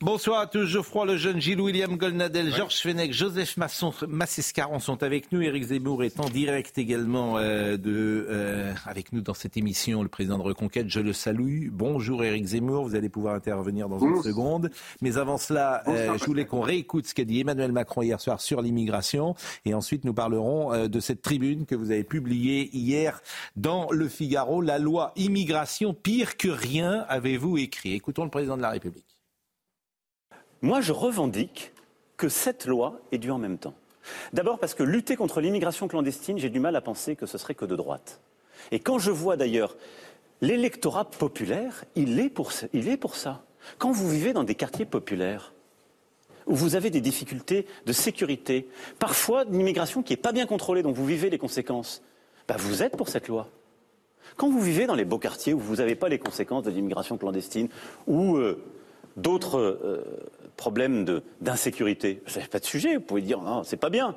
Bonsoir à tous. Geoffroy Lejeune, Gilles William Golnadel, Georges Fenech, Joseph Masson, Massescaron sont avec nous. Éric Zemmour est en direct également euh, de, euh, avec nous dans cette émission. Le président de Reconquête, je le salue. Bonjour Éric Zemmour, vous allez pouvoir intervenir dans une seconde. Mais avant cela, euh, je voulais qu'on réécoute ce qu'a dit Emmanuel Macron hier soir sur l'immigration. Et ensuite, nous parlerons euh, de cette tribune que vous avez publiée hier dans Le Figaro. La loi immigration, pire que rien, avez-vous écrit? Écoutons le président de la République. Moi, je revendique que cette loi est due en même temps. D'abord parce que lutter contre l'immigration clandestine, j'ai du mal à penser que ce serait que de droite. Et quand je vois d'ailleurs l'électorat populaire, il est, pour, il est pour ça. Quand vous vivez dans des quartiers populaires, où vous avez des difficultés de sécurité, parfois une immigration qui n'est pas bien contrôlée, dont vous vivez les conséquences, bah, vous êtes pour cette loi. Quand vous vivez dans les beaux quartiers où vous n'avez pas les conséquences de l'immigration clandestine ou euh, d'autres euh, problèmes de- d'insécurité, vous n'avez pas de sujet, vous pouvez dire non, c'est pas bien.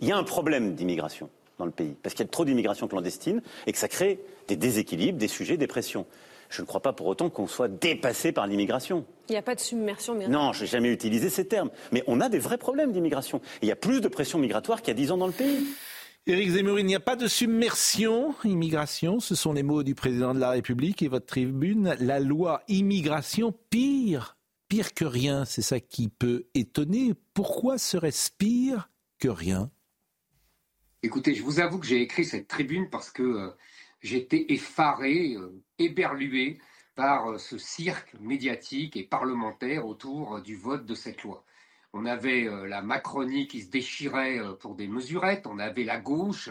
Il y a un problème d'immigration dans le pays, parce qu'il y a trop d'immigration clandestine et que ça crée des déséquilibres, des sujets, des pressions. Je ne crois pas pour autant qu'on soit dépassé par l'immigration. Il n'y a pas de submersion, mais Non, je n'ai jamais utilisé ces termes. Mais on a des vrais problèmes d'immigration. Il y a plus de pression migratoire qu'il y a dix ans dans le pays. Éric Zemmour, il n'y a pas de submersion, immigration, ce sont les mots du président de la République et votre tribune. La loi immigration, pire, pire que rien, c'est ça qui peut étonner. Pourquoi serait-ce pire que rien? Écoutez, je vous avoue que j'ai écrit cette tribune parce que euh, j'étais effaré, euh, éberlué par euh, ce cirque médiatique et parlementaire autour du vote de cette loi. On avait la Macronie qui se déchirait pour des mesurettes, on avait la gauche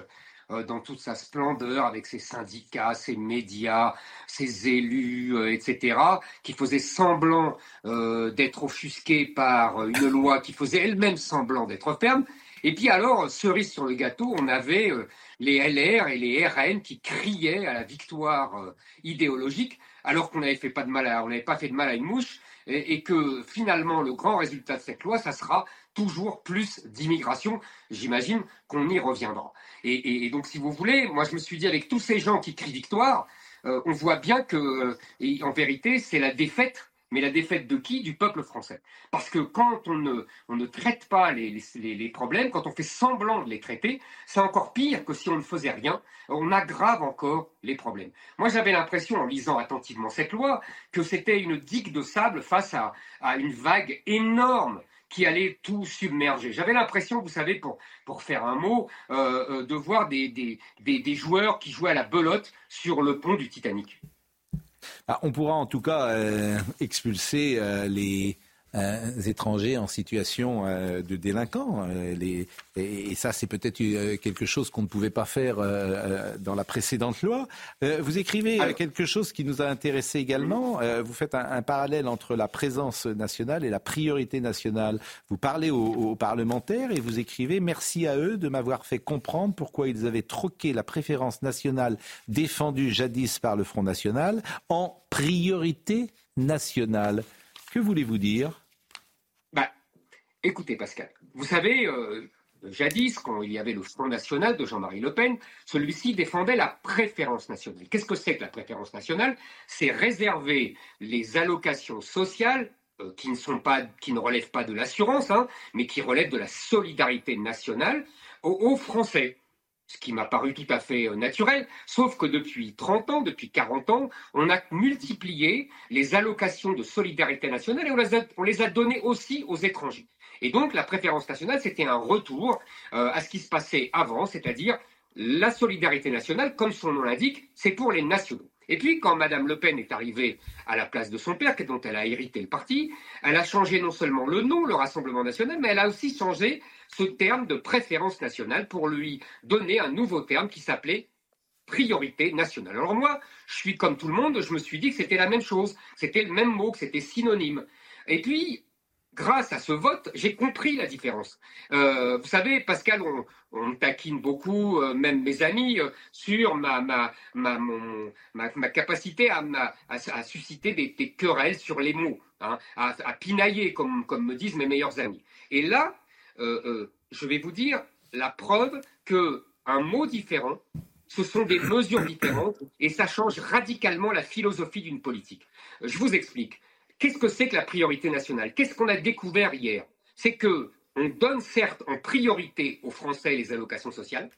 dans toute sa splendeur avec ses syndicats, ses médias, ses élus, euh, etc., qui faisaient semblant euh, d'être offusqués par une loi qui faisait elle-même semblant d'être ferme. Et puis alors, cerise sur le gâteau, on avait euh, les LR et les RN qui criaient à la victoire euh, idéologique, alors qu'on n'avait pas de mal à, on n'avait pas fait de mal à une mouche, et que finalement le grand résultat de cette loi, ça sera toujours plus d'immigration. J'imagine qu'on y reviendra. Et, donc, si vous voulez, moi je me suis dit avec tous ces gens qui crient victoire, euh, on voit bien que, euh, en vérité, c'est la défaite. Mais la défaite de qui? Du peuple français. Parce que quand on ne, on ne traite pas les- les- les problèmes, quand on fait semblant de les traiter, c'est encore pire que si on ne faisait rien. On aggrave encore les problèmes. Moi, j'avais l'impression, en lisant attentivement cette loi, que c'était une digue de sable face à, à une vague énorme qui allait tout submerger. J'avais l'impression, vous savez, pour, pour faire un mot, euh, euh, de voir des, des, des, joueurs qui jouaient à la belote sur le pont du Titanic. Ah, On pourra en tout cas euh, expulser les euh, étrangers en situation euh, de délinquants. euh, les- et, et ça, c'est peut-être quelque chose qu'on ne pouvait pas faire dans la précédente loi. Vous écrivez Alors- quelque chose qui nous a intéressé également. Vous faites un, un parallèle entre la présence nationale et la priorité nationale. Vous parlez aux, aux parlementaires et vous écrivez Merci à eux de m'avoir fait comprendre pourquoi ils avaient troqué la préférence nationale défendue jadis par le Front National en priorité nationale. Que voulez-vous dire? Bah, écoutez, Pascal, vous savez, euh, jadis, quand il y avait le Front National de Jean-Marie Le Pen, celui-ci défendait la préférence nationale. Qu'est-ce que c'est que la préférence nationale? C'est réserver les allocations sociales euh, qui ne sont pas, qui ne relèvent pas de l'assurance, hein, mais qui relèvent de la solidarité nationale aux, aux Français. Ce qui m'a paru tout à fait euh, naturel, sauf que depuis 30 ans, depuis 40 ans, on a multiplié les allocations de solidarité nationale et on les a, données aussi aux étrangers. Et donc la préférence nationale, c'était un retour euh, à ce qui se passait avant, c'est-à-dire la solidarité nationale, comme son nom l'indique, c'est pour les nationaux. Et puis, quand Mme Le Pen est arrivée à la place de son père, dont elle a hérité le parti, elle a changé non seulement le nom, le Rassemblement national, mais elle a aussi changé ce terme de préférence nationale pour lui donner un nouveau terme qui s'appelait priorité nationale. Alors moi, je suis comme tout le monde, je me suis dit que c'était la même chose, c'était le même mot, que c'était synonyme. Et puis, grâce à ce vote, j'ai compris la différence. Euh, vous savez, Pascal, on, taquine beaucoup, euh, même mes amis, euh, sur ma, capacité à, à, susciter des, querelles sur les mots, hein, à, pinailler, comme, comme me disent mes meilleurs amis. Et là, je vais vous dire la preuve que un mot différent, ce sont des mesures différentes et ça change radicalement la philosophie d'une politique. Je vous explique. Qu'est-ce que c'est que la priorité nationale? Qu'est-ce qu'on a découvert hier? C'est que on donne certes en priorité aux Français les allocations sociales,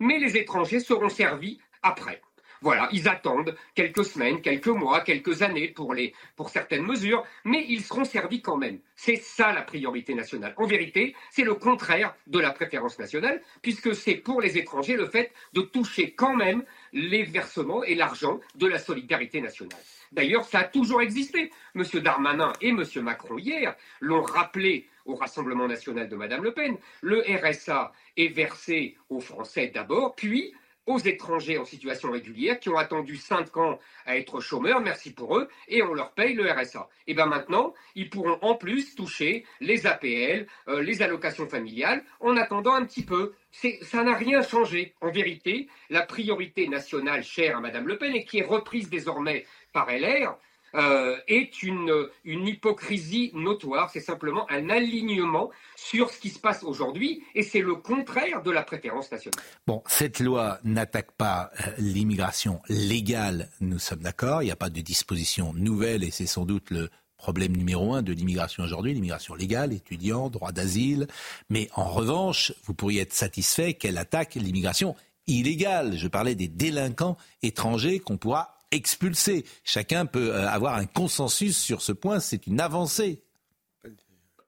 mais les étrangers seront servis après. Voilà, ils attendent quelques semaines, quelques mois, quelques années pour, pour certaines mesures, mais ils seront servis quand même. C'est ça la priorité nationale. En vérité, c'est le contraire de la préférence nationale, puisque c'est pour les étrangers le fait de toucher quand même les versements et l'argent de la solidarité nationale. D'ailleurs, ça a toujours existé. M. Darmanin et M. Macron hier l'ont rappelé au Rassemblement national de Mme Le Pen. Le RSA est versé aux Français d'abord, puis aux étrangers en situation régulière qui ont attendu 5 ans à être chômeurs, merci pour eux, et on leur paye le RSA. Et bien maintenant, ils pourront en plus toucher les APL, euh, les allocations familiales, en attendant un petit peu. Ça n'a rien changé. En vérité, la priorité nationale chère à Mme Le Pen et qui est reprise désormais par LR, euh, est une, une hypocrisie notoire. C'est simplement un alignement sur ce qui se passe aujourd'hui et c'est le contraire de la préférence nationale. Bon, cette loi n'attaque pas euh, l'immigration légale, nous sommes d'accord. Il n'y a pas de disposition nouvelle et c'est sans doute le problème numéro un de l'immigration aujourd'hui, l'immigration légale, étudiants, droit d'asile. Mais en revanche, vous pourriez être satisfait qu'elle attaque l'immigration illégale. Je parlais des délinquants étrangers qu'on pourra expulsé. Chacun peut euh, avoir un consensus sur ce point, c'est une avancée.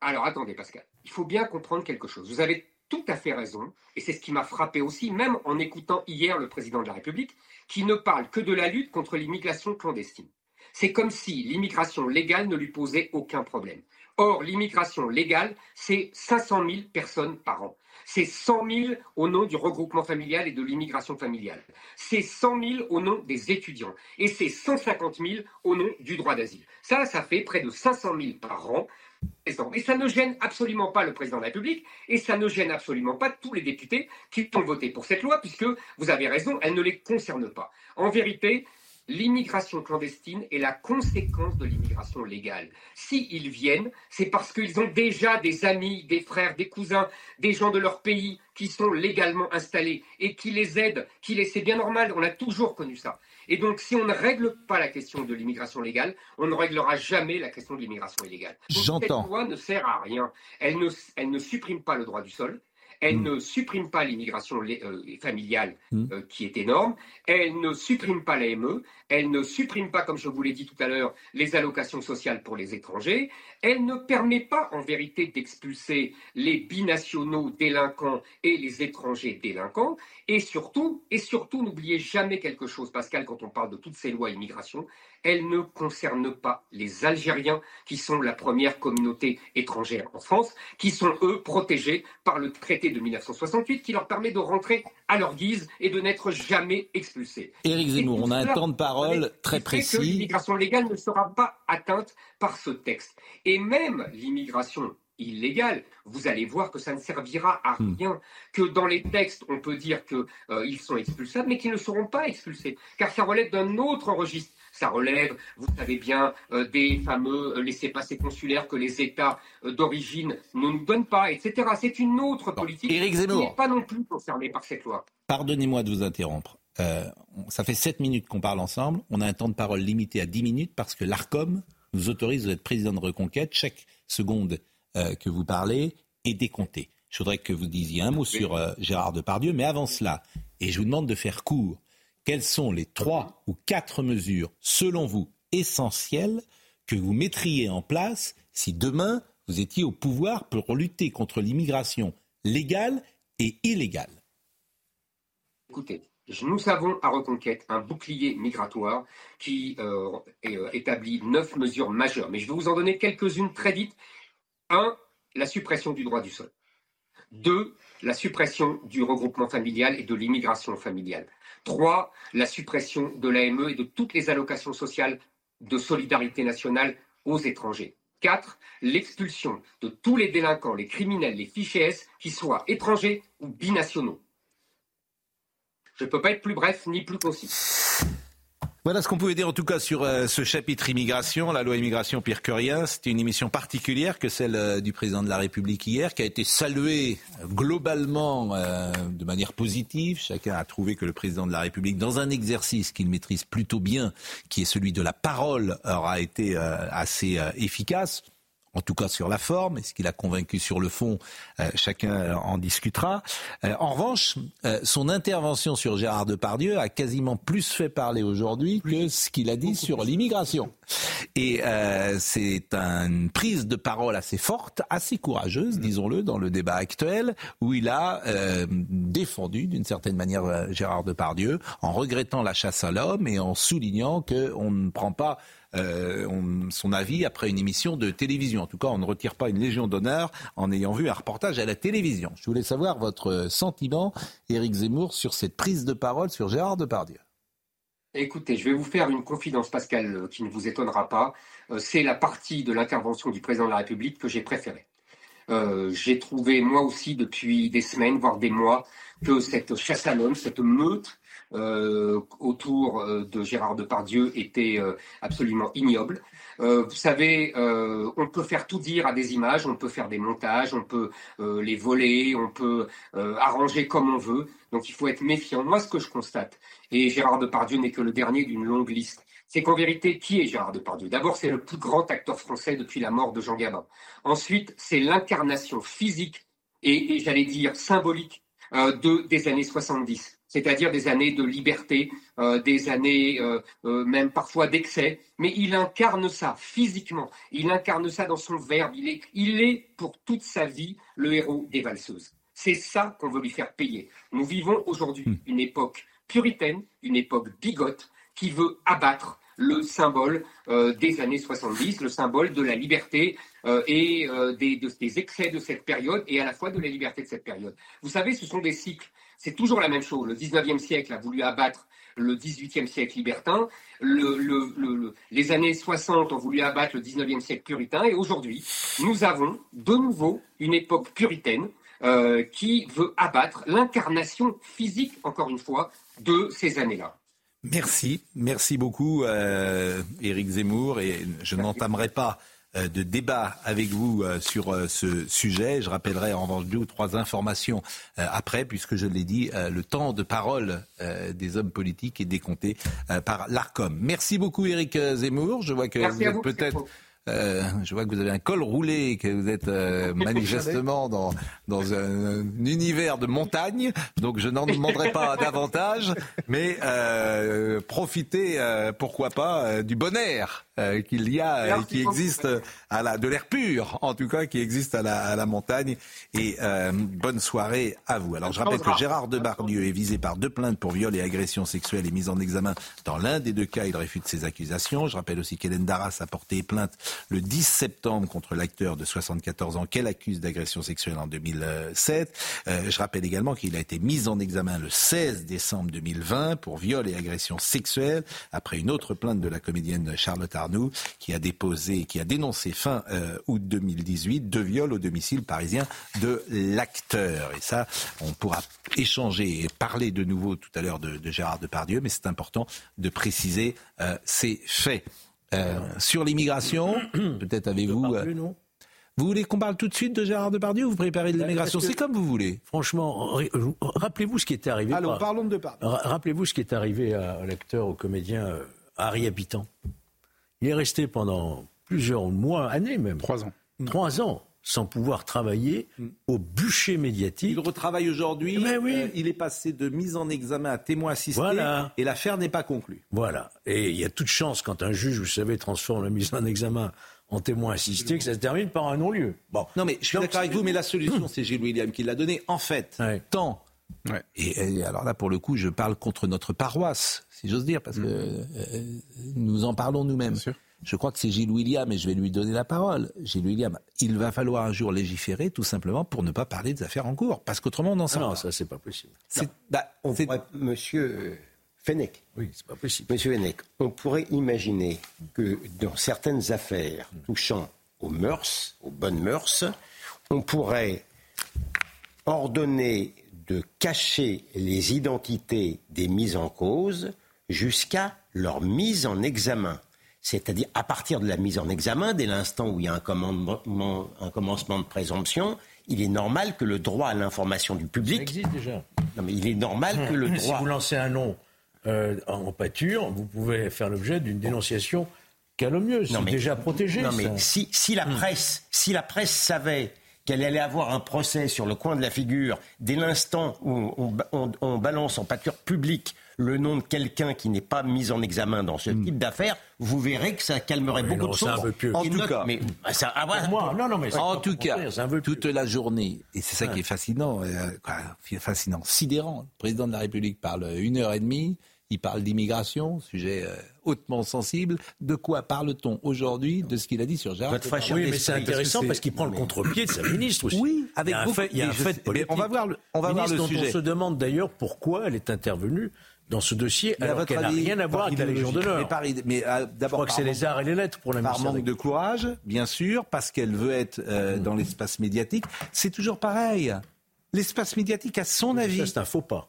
Alors attendez Pascal, il faut bien comprendre quelque chose. Vous avez tout à fait raison, et c'est ce qui m'a frappé aussi, même en écoutant hier le président de la République, qui ne parle que de la lutte contre l'immigration clandestine. C'est comme si l'immigration légale ne lui posait aucun problème. Or, l'immigration légale, c'est 500 000 personnes par an. C'est 100 000 au nom du regroupement familial et de l'immigration familiale. C'est 100 000 au nom des étudiants. Et c'est 150 000 au nom du droit d'asile. Ça, ça fait près de 500 000 par an. Et ça ne gêne absolument pas le président de la République et ça ne gêne absolument pas tous les députés qui ont voté pour cette loi, puisque vous avez raison, elle ne les concerne pas. En vérité, l'immigration clandestine est la conséquence de l'immigration légale. S'ils viennent, c'est parce qu'ils ont déjà des amis, des frères, des cousins, des gens de leur pays qui sont légalement installés et qui les aident, qui les... C'est bien normal, on a toujours connu ça. Et donc, si on ne règle pas la question de l'immigration légale, on ne réglera jamais la question de l'immigration illégale. cette loi ne sert à rien. Elle ne, elle ne supprime pas le droit du sol, elle mm. ne supprime pas l'immigration euh, familiale mm. euh, qui est énorme. Elle ne supprime pas l'AME. Elle ne supprime pas, comme je vous l'ai dit tout à l'heure, les allocations sociales pour les étrangers. Elle ne permet pas, en vérité, d'expulser les binationaux délinquants et les étrangers délinquants. Et surtout, et surtout, n'oubliez jamais quelque chose, Pascal, quand on parle de toutes ces lois immigration, elle ne concerne pas les Algériens, qui sont la première communauté étrangère en France, qui sont, eux, protégés par le traité de 1968, qui leur permet de rentrer à leur guise et de n'être jamais expulsés. Éric Zemmour, on a un temps de parole très précis. L'immigration légale ne sera pas atteinte par ce texte. Et même l'immigration illégale, vous allez voir que ça ne servira à hmm. rien, que dans les textes, on peut dire qu'ils euh, sont expulsables, mais qu'ils ne seront pas expulsés, car ça relève d'un autre registre ça relève, vous savez bien, euh, des fameux euh, laissés-passer consulaires que les États euh, d'origine ne nous donnent pas, etc. C'est une autre politique qui n'est pas non plus concernée par cette loi. Pardonnez-moi de vous interrompre. ça fait 7 minutes qu'on parle ensemble. On a un temps de parole limité à 10 minutes parce que l'ARCOM nous autorise, êtes président de Reconquête, chaque seconde que vous parlez est décomptée. Je voudrais que vous disiez un mot sur Gérard Depardieu, mais avant cela, et je vous demande de faire court, quelles sont les trois ou quatre mesures, selon vous, essentielles que vous mettriez en place si demain vous étiez au pouvoir pour lutter contre l'immigration légale et illégale? Écoutez, nous avons à Reconquête un bouclier migratoire qui euh, euh, établit neuf mesures majeures, mais je vais vous en donner quelques-unes très vite. Un, la suppression du droit du sol. Deux, la suppression du regroupement familial et de l'immigration familiale. Trois, la suppression de l'AME et de toutes les allocations sociales de solidarité nationale aux étrangers. Quatre, l'expulsion de tous les délinquants, les criminels, les fichiers S, qui soient étrangers ou binationaux. Je ne peux pas être plus bref ni plus concis. Voilà ce qu'on pouvait dire en tout cas sur euh, ce chapitre immigration, la loi immigration pire que rien. C'était une émission particulière que celle euh, du président de la République hier, qui a été saluée euh, globalement de manière positive. Chacun a trouvé que le président de la République, dans un exercice qu'il maîtrise plutôt bien, qui est celui de la parole, aura été assez efficace en tout cas sur la forme. Est-ce qu'il a convaincu sur le fond euh, Chacun en discutera. Euh, en revanche, euh, son intervention sur Gérard Depardieu a quasiment plus fait parler aujourd'hui que ce qu'il a dit sur l'immigration. Et c'est une prise de parole assez forte, assez courageuse, disons-le, dans le débat actuel, où il a défendu d'une certaine manière Gérard Depardieu, en regrettant la chasse à l'homme et en soulignant qu'on ne prend pas euh, son avis après une émission de télévision. En tout cas, on ne retire pas une Légion d'honneur en ayant vu un reportage à la télévision. Je voulais savoir votre sentiment, Éric Zemmour, sur cette prise de parole sur Gérard Depardieu. Écoutez, je vais vous faire une confidence, Pascal, euh, qui ne vous étonnera pas. Euh, c'est la partie de l'intervention du président de la République que j'ai préférée. j'ai trouvé, moi aussi, depuis des semaines, voire des mois, que cette chasse à l'homme, cette meute euh, autour euh, de Gérard Depardieu était euh, absolument ignoble. vous savez, on peut faire tout dire à des images, on peut faire des montages, on peut les voler, on peut arranger comme on veut. Donc il faut être méfiant. Moi, ce que je constate, et Gérard Depardieu n'est que le dernier d'une longue liste, c'est qu'en vérité, qui est Gérard Depardieu? D'abord, c'est le plus grand acteur français depuis la mort de Jean Gabin. Ensuite, c'est l'incarnation physique et, et j'allais dire symbolique de, des années 70 c'est-à-dire des années de liberté, euh, des années euh, euh, même parfois d'excès, mais il incarne ça physiquement, il incarne ça dans son verbe, il est, il est pour toute sa vie le héros des valseuses. C'est ça qu'on veut lui faire payer. Nous vivons aujourd'hui hmm. une époque puritaine, une époque bigote, qui veut abattre le symbole des années 70, le symbole de la liberté et des, des excès de cette période et à la fois de la liberté de cette période. Vous savez, ce sont des cycles c'est toujours la même chose. Le 19e siècle a voulu abattre le 18e siècle libertin. les années 60 ont voulu abattre le 19e siècle puritain. Et aujourd'hui, nous avons de nouveau une époque puritaine euh, qui veut abattre l'incarnation physique, encore une fois, de ces années-là. Merci, merci beaucoup, euh, Éric Zemmour. Et je n'entamerai pas de débat avec vous euh, sur euh, ce sujet. Je rappellerai en revanche deux ou trois informations après, puisque je l'ai dit, le temps de parole des hommes politiques est décompté par l'ARCOM. Merci beaucoup Éric Zemmour. Je vois que vous êtes peut-être euh, je vois que vous avez un col roulé, que vous êtes euh, manifestement dans, dans un, univers de montagne. Donc je n'en demanderai pas davantage, mais euh, profitez, euh, pourquoi pas, du bon air qu'il y a, qui existe à la, de l'air pur, en tout cas, qui existe à la, à la montagne. Et bonne soirée à vous. Alors je rappelle que Gérard Depardieu est visé par deux plaintes pour viol et agression sexuelle et mise en examen. Dans l'un des deux cas, il réfute ses accusations. Je rappelle aussi qu'Hélène Darras a porté plainte le 10 septembre contre l'acteur de 74 ans qu'elle accuse d'agression sexuelle en 2007. Euh, je rappelle également qu'il a été mis en examen le 16 décembre 2020 pour viol et agression sexuelle après une autre plainte de la comédienne Charlotte Arnoux qui a déposé, qui a dénoncé fin euh, août 2018 deux viols au domicile parisien de l'acteur. Et ça, on pourra échanger et parler de nouveau tout à l'heure de, Gérard Depardieu, mais c'est important de préciser euh, ces faits. Euh, sur l'immigration, peut-être avez-vous. Vous voulez qu'on parle tout de suite de Gérard Depardieu ou vous préparez de ben, l'immigration C'est comme vous voulez. Franchement, rappelez-vous ce qui était arrivé. Alors, parlons de Depardieu. Rappelez-vous ce qui est arrivé à, l'acteur, au comédien Harry Habitant. Il est resté pendant plusieurs mois, années même. Trois ans. Trois ans sans pouvoir travailler mm. au bûcher médiatique. Il retravaille aujourd'hui. Mais oui. Euh, il est passé de mise en examen à témoin assisté. Voilà. Et l'affaire n'est pas conclue. Voilà. Et il y a toute chance quand un juge, vous savez, transforme la mise en examen en témoin assisté que ça se termine par un non-lieu. Bon. Non, mais je suis d'accord avec vous, mais la solution, c'est Gilles William qui l'a donnée. En fait, tant. Et, alors là, pour le coup, je parle contre notre paroisse, si j'ose dire, parce que mm. euh, nous en parlons nous-mêmes. je crois que c'est Gilles William, et je vais lui donner la parole. Gilles William, il va falloir un jour légiférer tout simplement pour ne pas parler des affaires en cours, parce qu'autrement on n'en sort Non, pas. ça c'est pas possible. Bah, on pourrait, monsieur Fenech, Oui, c'est pas possible. monsieur Fenech, on pourrait imaginer que dans certaines affaires touchant aux mœurs, aux bonnes mœurs, on pourrait ordonner de cacher les identités des mises en cause jusqu'à leur mise en examen. C'est-à-dire, à partir de la mise en examen, dès l'instant où il y a un, commandement- un commencement de présomption, il est normal que le droit à l'information du Ça public. existe déjà. Non, mais il est normal que le Si droit. vous lancez un nom euh, en pâture, vous pouvez faire l'objet d'une dénonciation calomnieuse. C'est déjà protégé. Non, ça. mais si, si la presse, si la presse savait qu'elle allait avoir un procès sur le coin de la figure dès l'instant où on, on- on balance en pâture publique le nom de quelqu'un qui n'est pas mis en examen dans ce type d'affaires, vous verrez que ça calmerait Oui, beaucoup non, de choses. En tout cas. mais ça, ah, voilà. Moi, non, non, mais En tout cas, toute la journée, et c'est ça qui est fascinant, euh, quoi, fascinant, sidérant. Le président de la République parle une heure et demie, il parle d'immigration, sujet euh, hautement sensible. De quoi parle-t-on aujourd'hui de ce qu'il a dit sur Gérard Oui, mais c'est intéressant parce qu'il prend le contre-pied de sa ministre aussi. Oui, avec il y a un beaucoup- fait, il y a un mais je fait sais- politique. mais on va voir le- on va voir Ministre le dont sujet. On se demande d'ailleurs pourquoi elle est intervenue dans ce dossier Mais alors qu'elle n'a avis, rien à voir avec la Légion d'honneur. Mais, mais, euh, Je d'abord, crois que c'est les arts et les lettres pour la Par ministre. manque de courage, bien sûr, parce qu'elle veut être euh, dans l'espace médiatique. C'est toujours pareil. L'espace médiatique a son avis. Ça, c'est un faux pas.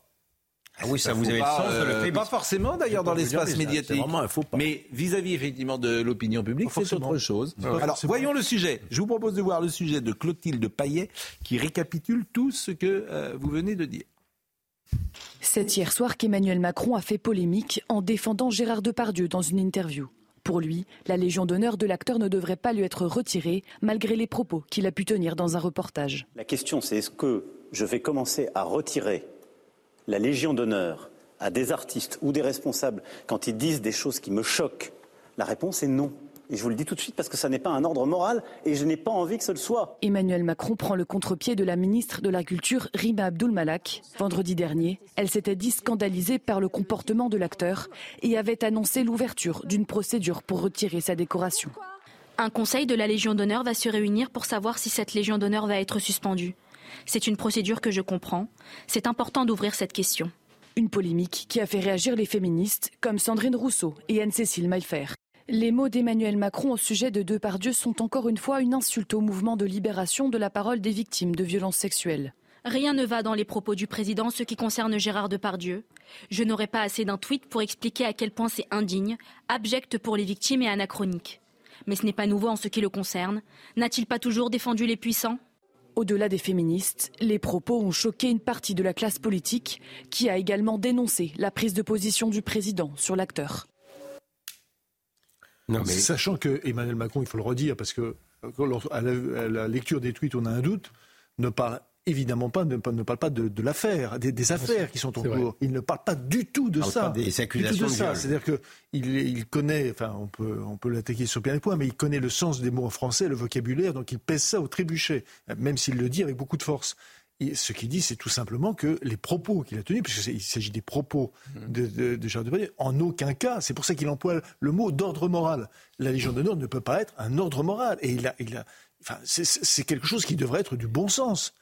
Ah oui, ça, Ça vous avez pas, le sens de euh, le fait. Pas forcément d'ailleurs dans l'espace médiatique. vraiment pas. Mais vis-à-vis effectivement de l'opinion publique, c'est autre chose. Alors forcément. voyons le sujet. Je vous propose de voir le sujet de Clotilde Paillet qui récapitule tout ce que euh, vous venez de dire. C'est hier soir qu'Emmanuel Macron a fait polémique en défendant Gérard Depardieu dans une interview. Pour lui, la Légion d'honneur de l'acteur ne devrait pas lui être retirée, malgré les propos qu'il a pu tenir dans un reportage. La question, c'est est-ce que je vais commencer à retirer la Légion d'honneur à des artistes ou des responsables quand ils disent des choses qui me choquent La réponse est non. Et je vous le dis tout de suite parce que ça n'est pas un ordre moral et je n'ai pas envie que ce le soit. Emmanuel Macron prend le contre-pied de la ministre de la Culture, Rima Abdul-Malak. Vendredi dernier, elle s'était dit scandalisée par le comportement de l'acteur et avait annoncé l'ouverture d'une procédure pour retirer sa décoration. Un conseil de la Légion d'honneur va se réunir pour savoir si cette Légion d'honneur va être suspendue. C'est une procédure que je comprends. C'est important d'ouvrir cette question. Une polémique qui a fait réagir les féministes comme Sandrine Rousseau et Anne-Cécile Maillefer. Les mots d'Emmanuel Macron au sujet de Depardieu sont encore une fois une insulte au mouvement de libération de la parole des victimes de violences sexuelles. Rien ne va dans les propos du président ce qui concerne Gérard Depardieu. Je n'aurai pas assez d'un tweet pour expliquer à quel point c'est indigne, abject pour les victimes et anachronique. Mais ce n'est pas nouveau en ce qui le concerne. N'a-t-il pas toujours défendu les puissants? Au-delà des féministes, les propos ont choqué une partie de la classe politique qui a également dénoncé la prise de position du président sur l'acteur. Non, mais Sachant que Emmanuel Macron, il faut le redire, parce que euh, à la, à la lecture des tweets, on a un doute, ne parle évidemment pas, ne, ne parle pas de, de l'affaire, des, des affaires qui sont en cours. Il ne parle pas du tout de parle ça. pas des Du tout accusations de de ça. C'est-à-dire que il, il connaît, enfin, on peut, on peut l'attaquer sur bien des points, mais il connaît le sens des mots en français, le vocabulaire, donc il pèse ça au trébuchet, même s'il le dit avec beaucoup de force. Et ce qu'il dit, c'est tout simplement que les propos qu'il a tenus, puisqu'il s'agit des propos de, de, de Gérard Depardieu, en aucun cas, c'est pour ça qu'il emploie le mot d'ordre moral. La Légion d'honneur ne peut pas être un ordre moral. Et il a, il a, enfin, c'est quelque chose qui devrait être du bon sens.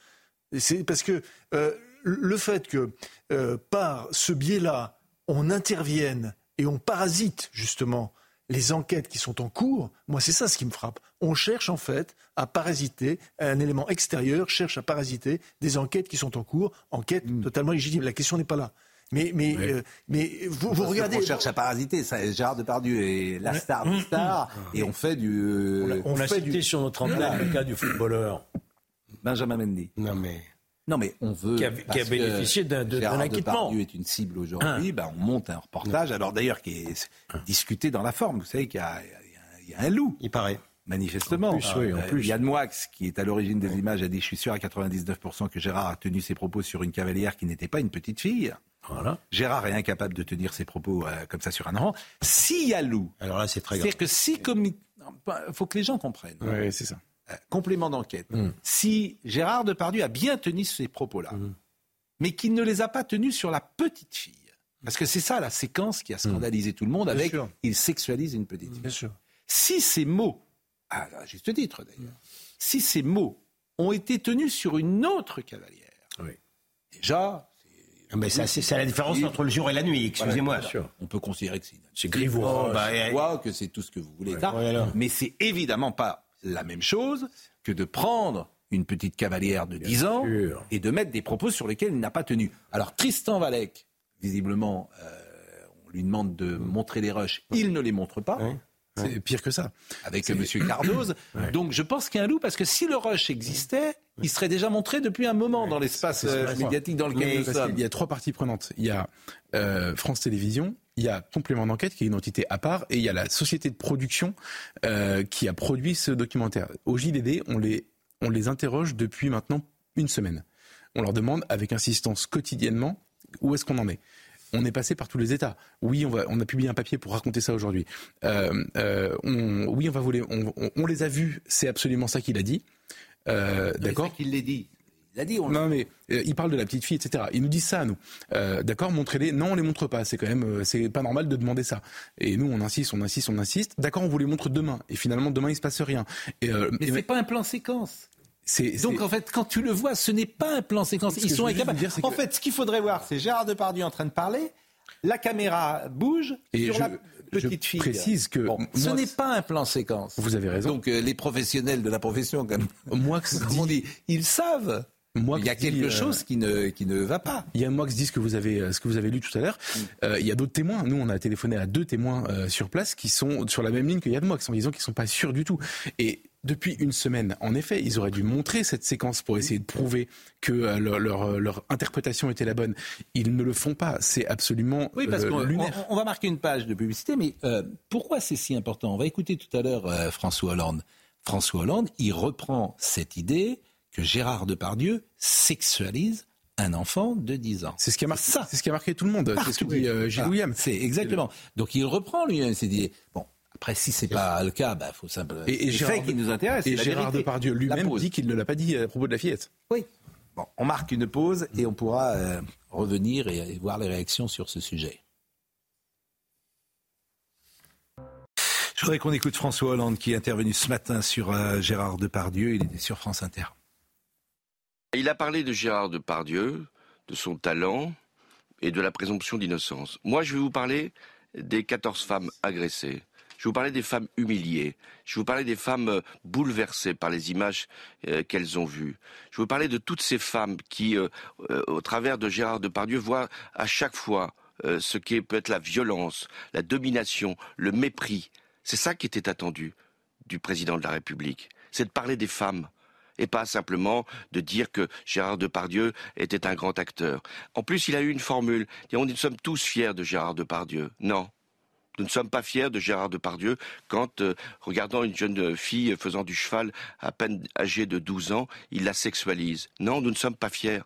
C'est parce que euh, le fait que euh, par ce biais-là, on intervienne et on parasite justement les enquêtes qui sont en cours, moi c'est ça ce qui me frappe. On cherche en fait à parasiter, un élément extérieur cherche à parasiter des enquêtes qui sont en cours, enquêtes totalement légitimes. La question n'est pas là. Mais, mais, euh, mais vous, vous regardez. On cherche à parasiter. Ça, Gérard Depardieu est la star des stars et on fait du On l'a fait cité du- sur notre antenne, le cas du footballeur Benjamin Mendy. non, mais Non, mais on veut. Qui a- parce qui a bénéficié d'un- acquittement. Depardieu est une cible aujourd'hui. Ben, on monte un reportage, alors d'ailleurs qui est discuté dans la forme. Vous savez qu'il y, a- y y un loup, il paraît. manifestement. En plus, oui, en Euh, plus. Yann Moix, qui est à l'origine des images, a dit Je suis sûr à 99% que Gérard a tenu ses propos sur une cavalière qui n'était pas une petite fille. Voilà. Gérard est incapable de tenir ses propos euh, comme ça sur un enfant. S'il y a loup, Alors là, c'est très grave. c'est-à-dire que si comme il faut que les gens comprennent. Oui, c'est ça. Euh, complément d'enquête. Mm. Si Gérard Depardieu a bien tenu ces propos-là, Mm. mais qu'il ne les a pas tenus sur la petite fille, parce que c'est ça la séquence qui a scandalisé tout le monde avec il sexualise une petite fille. Bien sûr. Si ces mots, à juste titre d'ailleurs, si ces mots ont été tenus sur une autre cavalière, déjà, ah, mais c'est la différence entre le jour et la nuit, excusez-moi. on peut considérer que c'est c'est grivois, bah, que c'est tout ce que vous voulez. mais c'est évidemment pas la même chose que de prendre une petite cavalière de 10 ans et de mettre des propos sur lesquels il n'a pas tenu. Alors Tristan Valek, visiblement, euh, on lui demande de montrer les rushs, il ne les montre pas. C'est pire que ça. Avec M. Cardoz. Donc je pense qu'il y a un loup, parce que si le rush existait, il serait déjà montré depuis un moment dans l'espace euh, médiatique dans lequel nous sommes. Il y a trois parties prenantes. Il y a euh, France Télévisions, il y a Complément d'enquête qui est une entité à part, et il y a la société de production euh, qui a produit ce documentaire. Au JDD, on les, on les interroge depuis maintenant une semaine. On leur demande avec insistance quotidiennement où est-ce qu'on en est? On est passé par tous les États. Oui, on, va, on a publié un papier pour raconter ça aujourd'hui. Euh, euh, oui, on va voler. On, les a vus. C'est absolument ça qu'il a dit. D'accord. Qu'il l'a dit. Il a dit. On non, mais il parle de la petite fille, etc. Ils nous disent ça, nous. d'accord, montrez-les. Non, on les montre pas. C'est quand même, c'est pas normal de demander ça. Et nous, on insiste, on insiste, on insiste. D'accord, on vous les montre demain. Et finalement, demain, il se passe rien. Et, mais c'est pas un plan séquence. Donc en fait, quand tu le vois, ce n'est pas un plan séquence. Ils sont incapables. en fait, ce qu'il faudrait voir, c'est Gérard Depardieu en train de parler, la caméra bouge et sur la petite fille. précise que ce n'est pas un plan séquence. Vous avez raison. Donc euh, les professionnels de la profession, comme, moi, dit, dit, ils savent. Moi il y a quelque euh, chose qui ne, qui ne va pas. Il y a moi qui dit ce que vous avez, euh, ce que vous avez lu tout à l'heure. Mm. il y a d'autres témoins. Nous, on a téléphoné à deux témoins sur place qui sont sur la même ligne que Yann Moix en disant qu'ils sont pas sûrs du tout. Et depuis une semaine. En effet, ils auraient dû montrer cette séquence pour essayer de prouver que euh, leur, leur, interprétation était la bonne. Ils ne le font pas. C'est absolument oui, parce euh, On, va marquer une page de publicité, mais euh, pourquoi c'est si important? On va écouter tout à l'heure François Hollande. François Hollande, il reprend cette idée que Gérard Depardieu sexualise un enfant de 10 ans. C'est ce qui a marqué ça. C'est ce qui a marqué tout le monde. C'est ce que dit Gilles William. C'est exactement. Donc il reprend lui cette idée. Bon, après, si c'est pas le cas, il bah, faut simplement. Et, et Gérard, qui nous intéresse. Et Gérard Depardieu lui-même dit qu'il ne l'a pas dit à propos de la fillette. Oui. Bon, on marque une pause et on pourra euh, revenir et, voir les réactions sur ce sujet. Je voudrais qu'on écoute François Hollande qui est intervenu ce matin sur euh, Gérard Depardieu. Il était sur France Inter. Il a parlé de Gérard Depardieu, de son talent et de la présomption d'innocence. Moi, je vais vous parler des 14 femmes agressées je vous parlais des femmes humiliées. Je vous parlais des femmes euh, bouleversées par les images euh, qu'elles ont vues. Je vous parlais de toutes ces femmes qui, euh, au travers de Gérard Depardieu, voient à chaque fois ce qu'est peut être la violence, la domination, le mépris. C'est ça qui était attendu du président de la République. C'est de parler des femmes et pas simplement de dire que Gérard Depardieu était un grand acteur. En plus, il a eu une formule. On dit nous sommes tous fiers de Gérard Depardieu. Non, nous ne sommes pas fiers de Gérard Depardieu quand, euh, regardant une jeune fille faisant du cheval à peine âgée de 12 ans, il la sexualise. Non, nous ne sommes pas fiers.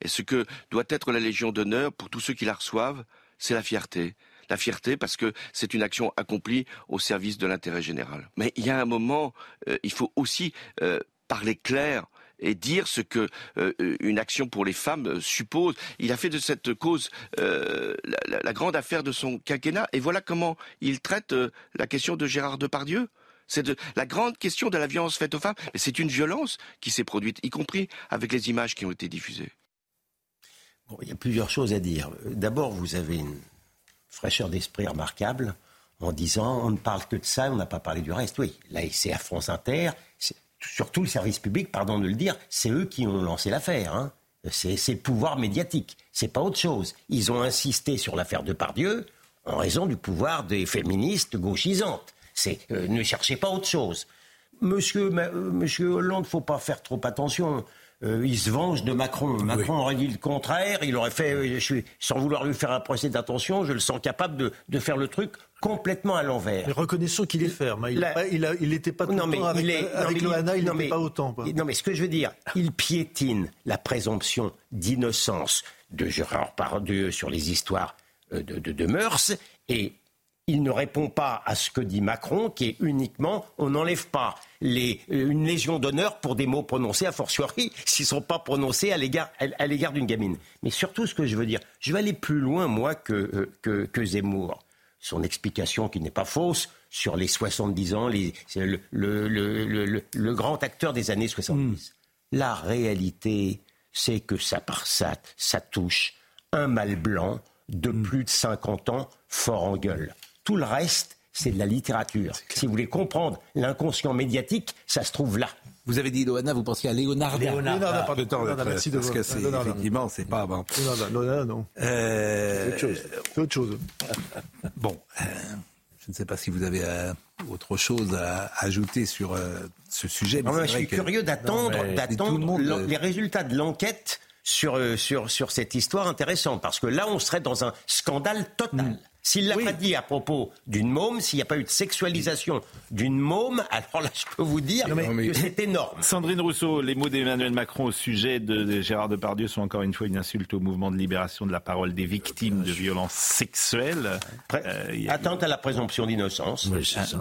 Et ce que doit être la Légion d'honneur pour tous ceux qui la reçoivent, c'est la fierté. La fierté parce que c'est une action accomplie au service de l'intérêt général. Mais il y a un moment, euh, il faut aussi euh, parler clair et dire ce que euh, une action pour les femmes euh, suppose. Il a fait de cette cause euh, la, grande affaire de son quinquennat. Et voilà comment il traite la question de Gérard Depardieu. C'est la grande question de la violence faite aux femmes. Mais c'est une violence qui s'est produite, y compris avec les images qui ont été diffusées. Il y a plusieurs choses à dire. D'abord, vous avez une fraîcheur d'esprit remarquable en disant on ne parle que de ça, on n'a pas parlé du reste. Oui, c'est à France Inter, surtout le service public, pardon de le dire, c'est eux qui ont lancé l'affaire. Hein. C'est le pouvoir médiatique. C'est pas autre chose. Ils ont insisté sur l'affaire de Pardieu en raison du pouvoir des féministes gauchisantes. C'est euh, ne cherchez pas autre chose. Monsieur, euh, monsieur Hollande, faut pas faire trop attention. Euh, il se venge de Macron. Macron aurait dit le contraire. Il aurait fait, je sans vouloir lui faire un procès d'attention, je le sens capable de, de faire le truc complètement à l'envers. Mais reconnaissons qu'il est ferme. Hein. Il n'était pas tout mais avec, il est, avec il n'était pas autant. Non, mais ce que je veux dire, il piétine la présomption d'innocence de Gérard Pardieu sur les histoires euh, de, de, de mœurs et il ne répond pas à ce que dit Macron, qui est uniquement on n'enlève pas les, euh, une légion d'honneur pour des mots prononcés, a fortiori, s'ils ne sont pas prononcés à l'égard, à, l'égard d'une gamine. Mais surtout, ce que je veux dire, je vais aller plus loin, moi, que, euh, que, que Zemmour son explication qui n'est pas fausse sur les 70 ans, les, c'est le, le, le, le, le grand acteur des années 70. La réalité, c'est que ça, par ça, ça touche un mâle blanc de plus de 50 ans, fort en gueule. Tout le reste, c'est de la littérature. Si vous voulez comprendre l'inconscient médiatique, ça se trouve là. Vous avez dit Loana, vous pensiez à Léonard. Léonard, Ah, pardon. attends, Léonard, euh, merci de parce que c'est Léonard, effectivement, c'est pas bon. Non, non, non, non, non. Euh, C'est autre chose. Autre chose. Bon, euh, je ne sais pas si vous avez euh, autre chose à ajouter sur euh, ce sujet. Non, mais je vrai suis que- curieux d'attendre, d'attendre les résultats de l'enquête sur, sur, sur cette histoire intéressante, parce que là, on serait dans un scandale total. Mm. S'il l'a pas dit à propos d'une môme, s'il n'y a pas eu de sexualisation d'une môme, alors là, je peux vous dire que c'est énorme. Sandrine Rousseau, les mots d'Emmanuel Macron au sujet de, de Gérard Depardieu sont encore une fois une insulte au mouvement de libération de la parole des victimes de violences sexuelles. Euh, il y a- Atteinte à la présomption d'innocence.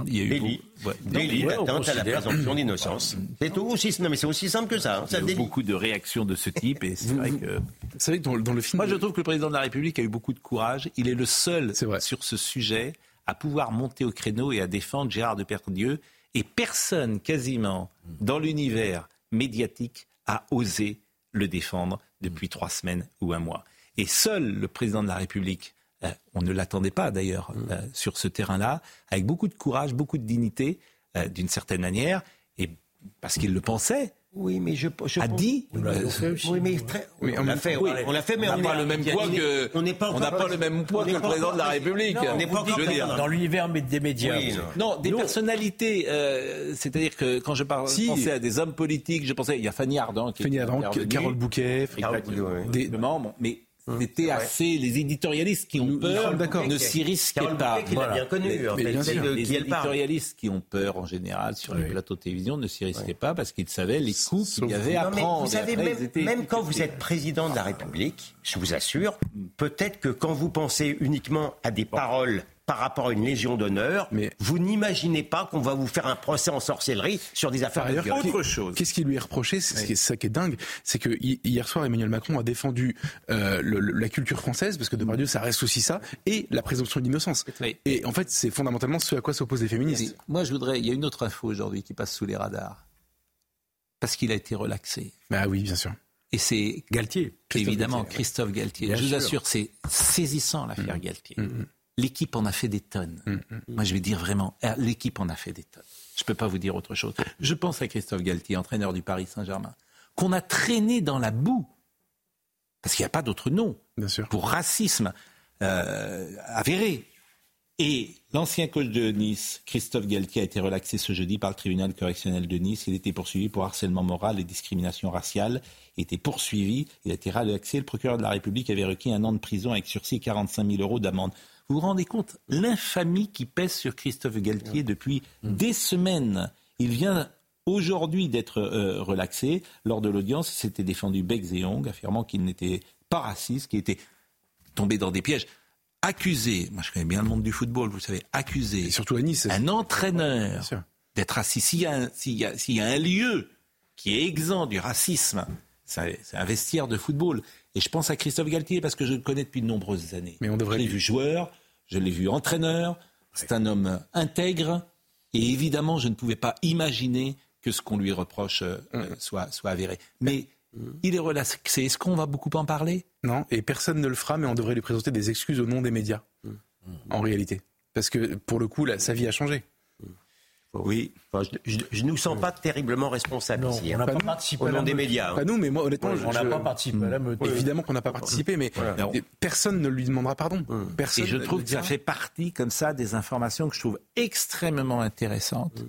Il y a eu ouais. Délit Ouais, à la présomption d'innocence. C'est tout aussi, non, mais c'est aussi simple que ça. hein, Il y a eu beaucoup de réactions de ce type et c'est vrai que. Vous savez que dans, dans le film. Moi, je trouve que le président de la République a eu beaucoup de courage. Il est le seul sur ce sujet à pouvoir monter au créneau et à défendre Gérard Depardieu. Et personne, quasiment, dans l'univers médiatique, a osé le défendre depuis trois semaines ou un mois. Et seul le président de la République, on ne l'attendait pas d'ailleurs euh, sur ce terrain-là, avec beaucoup de courage, beaucoup de dignité, euh, d'une certaine manière, et parce qu'il le pensait, Oui, mais je, je a pense- dit. Euh, Oui, mais très- Oui, on l'a fait, oui, on l'a fait, mais on n'a pas le même poids que. on n'a pas le même poids que le président de la République. Non, on n'est pas Je veux encore dire. dans- l'univers des médias. Oui, non. des personnalités. euh, C'est-à-dire que quand je parle, Si. pensais à des hommes politiques, je pensais il y a Fanny Ardant qui Fanny Ardant. Carole Bouquet, des- bon, mais c'était assez les éditorialistes qui ont peur ne s'y risquaient Carole pas. Bouquet, l'a bien connu, Les- en mais fait, bien celle sûr. de les qui elle parle. éditorialistes qui ont peur en général sur les plateaux de télévision ne s'y risquaient pas parce qu'ils savaient les coups qu'il y avait à Non, prendre. vous savez, Et après, même, ils étaient même quand vous êtes président de la République, je vous assure, peut-être que quand vous pensez uniquement à des paroles par rapport à une légion d'honneur, vous n'imaginez pas qu'on va vous faire un procès en sorcellerie sur des affaires Par de ailleurs, viol. qu'est- Qu'est-ce qui lui est reproché C'est ça qui est dingue, c'est que hi- hier soir Emmanuel Macron a défendu euh, le- le- la culture française parce que Depardieu ça reste aussi ça et la présomption d'innocence. Et en fait, c'est fondamentalement ce à quoi s'opposent les féministes. Moi, je voudrais. Il y a une autre info aujourd'hui qui passe sous les radars. Parce qu'il a été relaxé. Bah oui, bien sûr. Et c'est Galtier. évidemment Galtier, ouais. Christophe Galtier. Bien je vous assure, c'est saisissant l'affaire Galtier. Mm, L'équipe en a fait des tonnes. Moi, je vais dire vraiment, euh, l'équipe en a fait des tonnes. Je ne peux pas vous dire autre chose. Je pense à Christophe Galtier, entraîneur du Paris Saint-Germain, qu'on a traîné dans la boue. Parce qu'il n'y a pas d'autre nom Bien sûr. pour racisme euh, avéré. Et l'ancien coach de Nice, Christophe Galtier, a été relaxé ce jeudi par le tribunal correctionnel de Nice. Il était poursuivi pour harcèlement moral et discrimination raciale. Il était poursuivi. Il a été relaxé. Le procureur de la République avait requis un an de prison avec sursis et 45 000 euros d'amende. Vous vous rendez compte l'infamie qui pèse sur Christophe Galtier depuis des semaines. Il vient aujourd'hui d'être euh, relaxé. Lors de l'audience, il s'était défendu bec et ongles, affirmant qu'il n'était pas raciste, qu'il était tombé dans des pièges. Accusé, moi je connais bien le monde du football, vous savez, accusé, Et surtout à Nice. un entraîneur d'être raciste. S'il y, a un- s'il y a- s'il y a un lieu qui est exempt du racisme, c'est un vestiaire de football. Et je pense à Christophe Galtier parce que je le connais depuis de nombreuses années. Mais on devrait- Je l'ai vu joueur, je l'ai vu entraîneur. C'est un homme intègre. Et évidemment, je ne pouvais pas imaginer que ce qu'on lui reproche euh, soit, soit avéré. Mais il est relaxé. Est-ce qu'on va beaucoup en parler? Non, et personne ne le fera, mais on devrait lui présenter des excuses au nom des médias. En réalité. Parce que pour le coup, là, sa vie a changé. Oui. Enfin, je, je, je nous sens pas terriblement responsables Non, ici, on hein. n'a pas nous. participé au nom des médias. hein. Pas nous, mais moi, honnêtement, On je- n'a je- pas participé à la meute. Évidemment qu'on n'a pas participé, mais personne ne lui demandera pardon. Personne Et je trouve que ça fait partie, comme ça, des informations que je trouve extrêmement intéressantes.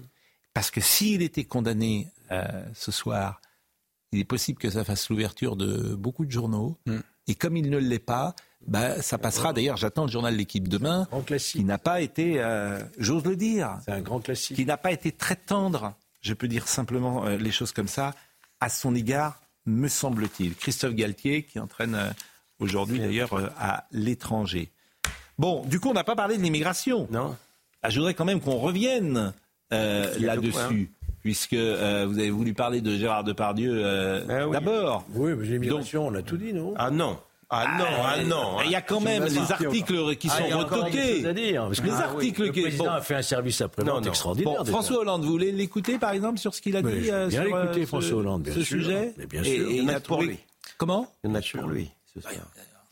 Parce que s'il était condamné euh, ce soir, il est possible que ça fasse l'ouverture de beaucoup de journaux. Mm. Et comme il ne l'est pas, bah, ça passera. D'ailleurs, j'attends le journal l'équipe demain, Grand qui n'a pas été, euh, j'ose le dire, C'est un grand classique. qui n'a pas été très tendre, je peux dire simplement euh, les choses comme ça, à son égard, me semble-t-il. Christophe Galtier, qui entraîne euh, aujourd'hui d'ailleurs à l'étranger. Bon, du coup, on n'a pas parlé de l'immigration. Non. Ah, je voudrais quand même qu'on revienne là-dessus, puisque euh, vous avez voulu parler de Gérard Depardieu euh, Ah oui. d'abord. Oui, mais l'immigration, on a tout dit, non? Ah non. Ah non, ah non. Il y a quand même les articles qui sont Ah, encore retoqués. à dire, parce que- les Ah oui, articles le qui. président bon. a fait un service après-vente Non, non. extraordinaire. Bon, déjà. François Hollande, vous voulez l'écouter par exemple sur ce qu'il a Mais dit je veux euh, bien sur l'écouter, euh, François ce- Hollande, bien ce sûr. sujet Mais bien Et- sûr. et Il y en a pour lui. Comment Il y en a pour lui.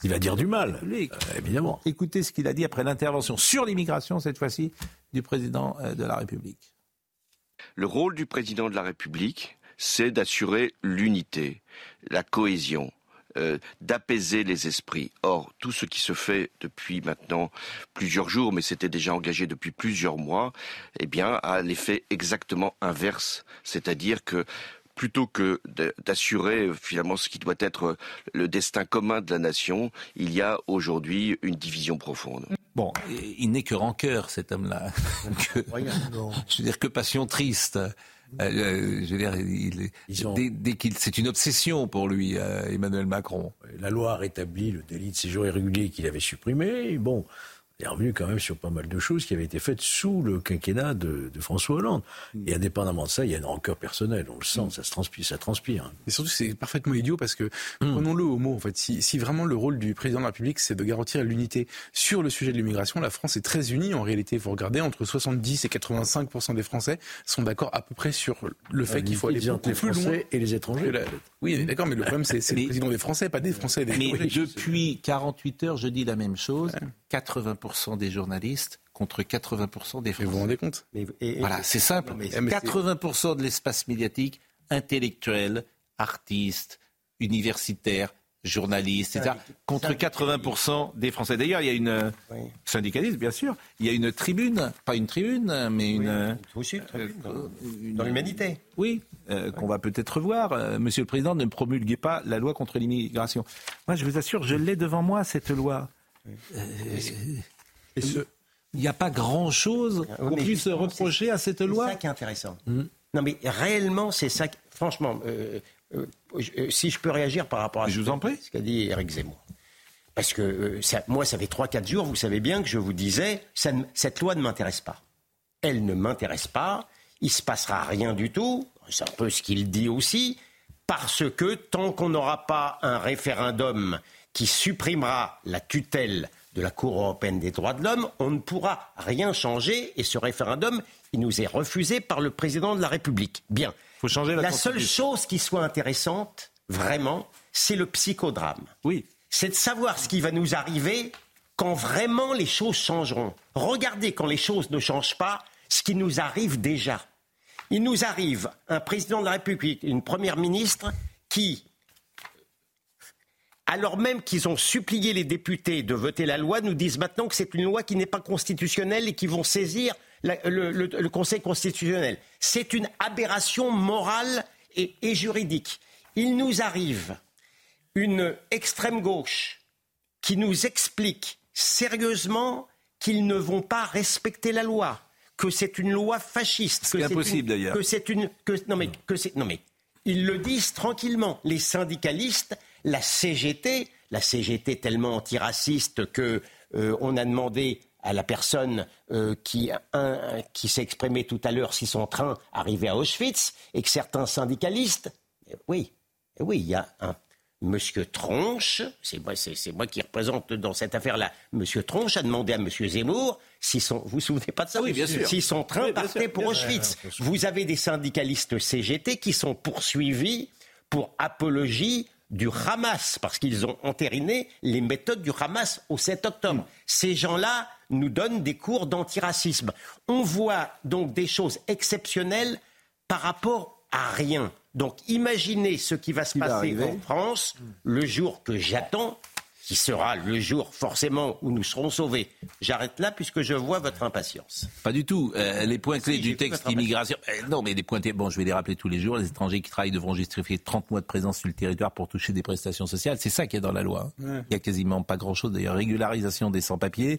Il va dire du mal, euh, évidemment. Écoutez ce qu'il a dit après l'intervention sur l'immigration cette fois-ci du président euh, de la République. Le rôle du président de la République, c'est d'assurer l'unité, la cohésion, euh, d'apaiser les esprits. Or, tout ce qui se fait depuis maintenant plusieurs jours, mais c'était déjà engagé depuis plusieurs mois, eh bien, a l'effet exactement inverse. C'est-à-dire que plutôt que d'assurer euh, finalement ce qui doit être euh, le destin commun de la nation, il y a aujourd'hui une division profonde. Bon, il n'est que rancœur cet homme-là. Que- je veux dire que passion triste. Euh, euh, je veux dire, il est- Ils ont- dès, dès qu'il, c'est une obsession pour lui, euh, Emmanuel Macron. La loi a rétabli le délit de séjour irrégulier qu'il avait supprimé. Bon, est revenu quand même sur pas mal de choses qui avaient été faites sous le quinquennat de, de François Hollande. Et indépendamment de ça, il y a une rancœur personnelle. On le sent, ça se transpire, ça transpire. Et surtout, c'est parfaitement idiot parce que, prenons-le au mot, en fait, si, si vraiment le rôle du président de la République, c'est de garantir l'unité sur le sujet de l'immigration, la France est très unie. En réalité, il faut regarder, entre 70 et 85 des Français sont d'accord à peu près sur le fait qu'il faut aller beaucoup les plus loin. Français et les étrangers. la- Oui, d'accord, mais le problème, c'est le président des Français, pas des Français et des Mais étrangers. depuis 48 heures, je dis la même chose. 80% des journalistes contre 80% des Et vous vous Français. rendez compte? Mais- et- et- Voilà, c'est simple. Non, mais- Eh, mais c'est- 80% de l'espace médiatique, intellectuel, artiste, universitaire, journaliste, etc., contre 80% des Français. D'ailleurs, il y a une euh, Oui. syndicaliste, bien sûr. Il y a une tribune, pas une tribune, mais une. euh, Aussi, très bien, dans- l'humanité. Oui, euh, qu'on va peut-être revoir. Euh, Monsieur le Président, ne promulguez pas la loi contre l'immigration. Moi, je vous assure, je l'ai devant moi, cette loi. Euh, Et ce, Il n'y a pas grand-chose qu'on mais puisse reprocher à cette C'est loi. ça qui est intéressant. Non, mais réellement, c'est ça. qui- Franchement, euh, euh, euh, si je peux réagir par rapport à Je ce vous en prie. ce qu'a dit Eric Zemmour. Parce que euh, ça- moi, ça fait 3-4 jours, vous savez bien que je vous disais, ça ne- cette loi ne m'intéresse pas. Elle ne m'intéresse pas. Il se passera rien du tout. C'est un peu ce qu'il dit aussi. Parce que tant qu'on n'aura pas un référendum qui supprimera la tutelle de la Cour européenne des droits de l'homme, on ne pourra rien changer. Et ce référendum, il nous est refusé par le président de la République. Bien. faut changer la la seule chose qui soit intéressante, vraiment, c'est le psychodrame Oui. c'est de savoir ce qui va nous arriver quand vraiment les choses changeront. Regardez quand les choses ne changent pas, ce qui nous arrive déjà. Il nous arrive un président de la République, une première ministre qui, alors même qu'ils ont supplié les députés de voter la loi, nous disent maintenant que c'est une loi qui n'est pas constitutionnelle et qui vont saisir la- le, le- le Conseil constitutionnel. C'est une aberration morale et, et juridique. Il nous arrive une extrême gauche qui nous explique sérieusement qu'ils ne vont pas respecter la loi, que c'est une loi fasciste, c'est impossible, d'ailleurs. que c'est une que non mais que non mais ils le disent tranquillement. Les syndicalistes, la CGT, la CGT tellement antiraciste que euh, on a demandé à la personne euh, qui, un- qui s'est exprimée tout à l'heure si son train arrivait à Auschwitz et que certains syndicalistes, eh oui, eh oui, il y a un Monsieur Tronche, c'est moi, c'est, c'est moi qui représente dans cette affaire-là. Monsieur Tronche a demandé à Monsieur Zemmour si son, vous vous souvenez pas de ça? Oui, bien sûr. Si son train Oui, partait sûr, pour bien Auschwitz. Vous avez des syndicalistes CGT qui sont poursuivis pour apologie du Hamas, parce qu'ils ont entériné les méthodes du Hamas au 7 octobre. Ces gens-là nous donnent des cours d'antiracisme. On voit donc des choses exceptionnelles par rapport à rien. Donc imaginez ce qui va se passer en France le jour que j'attends, qui sera le jour forcément où nous serons sauvés. J'arrête là puisque je vois votre impatience. Pas du tout. Euh, les points clés du texte immigration. Euh, non, mais les points. Bon, je vais les rappeler tous les jours. Les étrangers qui travaillent devront justifier 30 mois de présence sur le territoire pour toucher des prestations sociales. C'est ça qui est dans la loi. hein. Il y a quasiment pas grand-chose. D'ailleurs, régularisation des sans-papiers.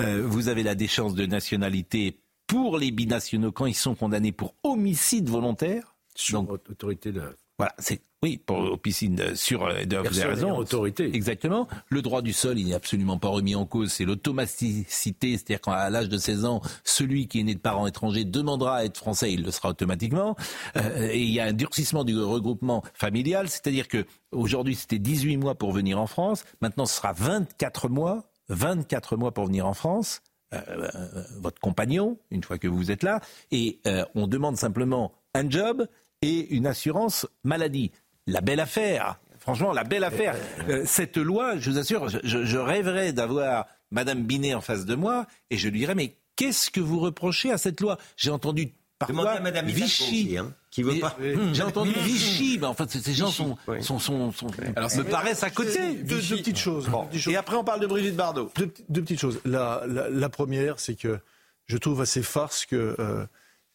Euh, vous avez la déchéance de nationalité pour les binationaux quand ils sont condamnés pour homicide volontaire. Sur Donc, autorité de. Voilà, c'est Oui, pour, aux piscines euh, sur. euh, de- Vous avez raison. autorité. Exactement. Le droit du sol, il n'est absolument pas remis en cause. C'est l'automaticité, c'est-à-dire qu'à l'âge de 16 ans, celui qui est né de parents étrangers demandera à être français, il le sera automatiquement. Euh, et il y a un durcissement du regroupement familial, c'est-à-dire que aujourd'hui c'était 18 mois pour venir en France, maintenant ce sera 24 mois, 24 mois pour venir en France. Euh, euh, votre compagnon, une fois que vous êtes là, et on demande simplement un job et une assurance maladie. La belle affaire. Franchement, la belle affaire. Euh, cette loi, je vous assure, je, rêverais d'avoir Madame Binet en face de moi et je lui dirais, mais qu'est-ce que vous reprochez à cette loi? J'ai entendu parfois à Madame Hidalgo Vichy. aussi, hein, qui veut Mais- pas. J'ai entendu Vichy. Mais en fait, ces gens sont, oui. sont, sont, sont- Alors, me paraissent à côté. Deux, deux petites choses. Bon. deux petites choses. Et après, on parle de Brigitte Bardot. Deux, petites choses. La, la- la première, c'est que je trouve assez farce que euh,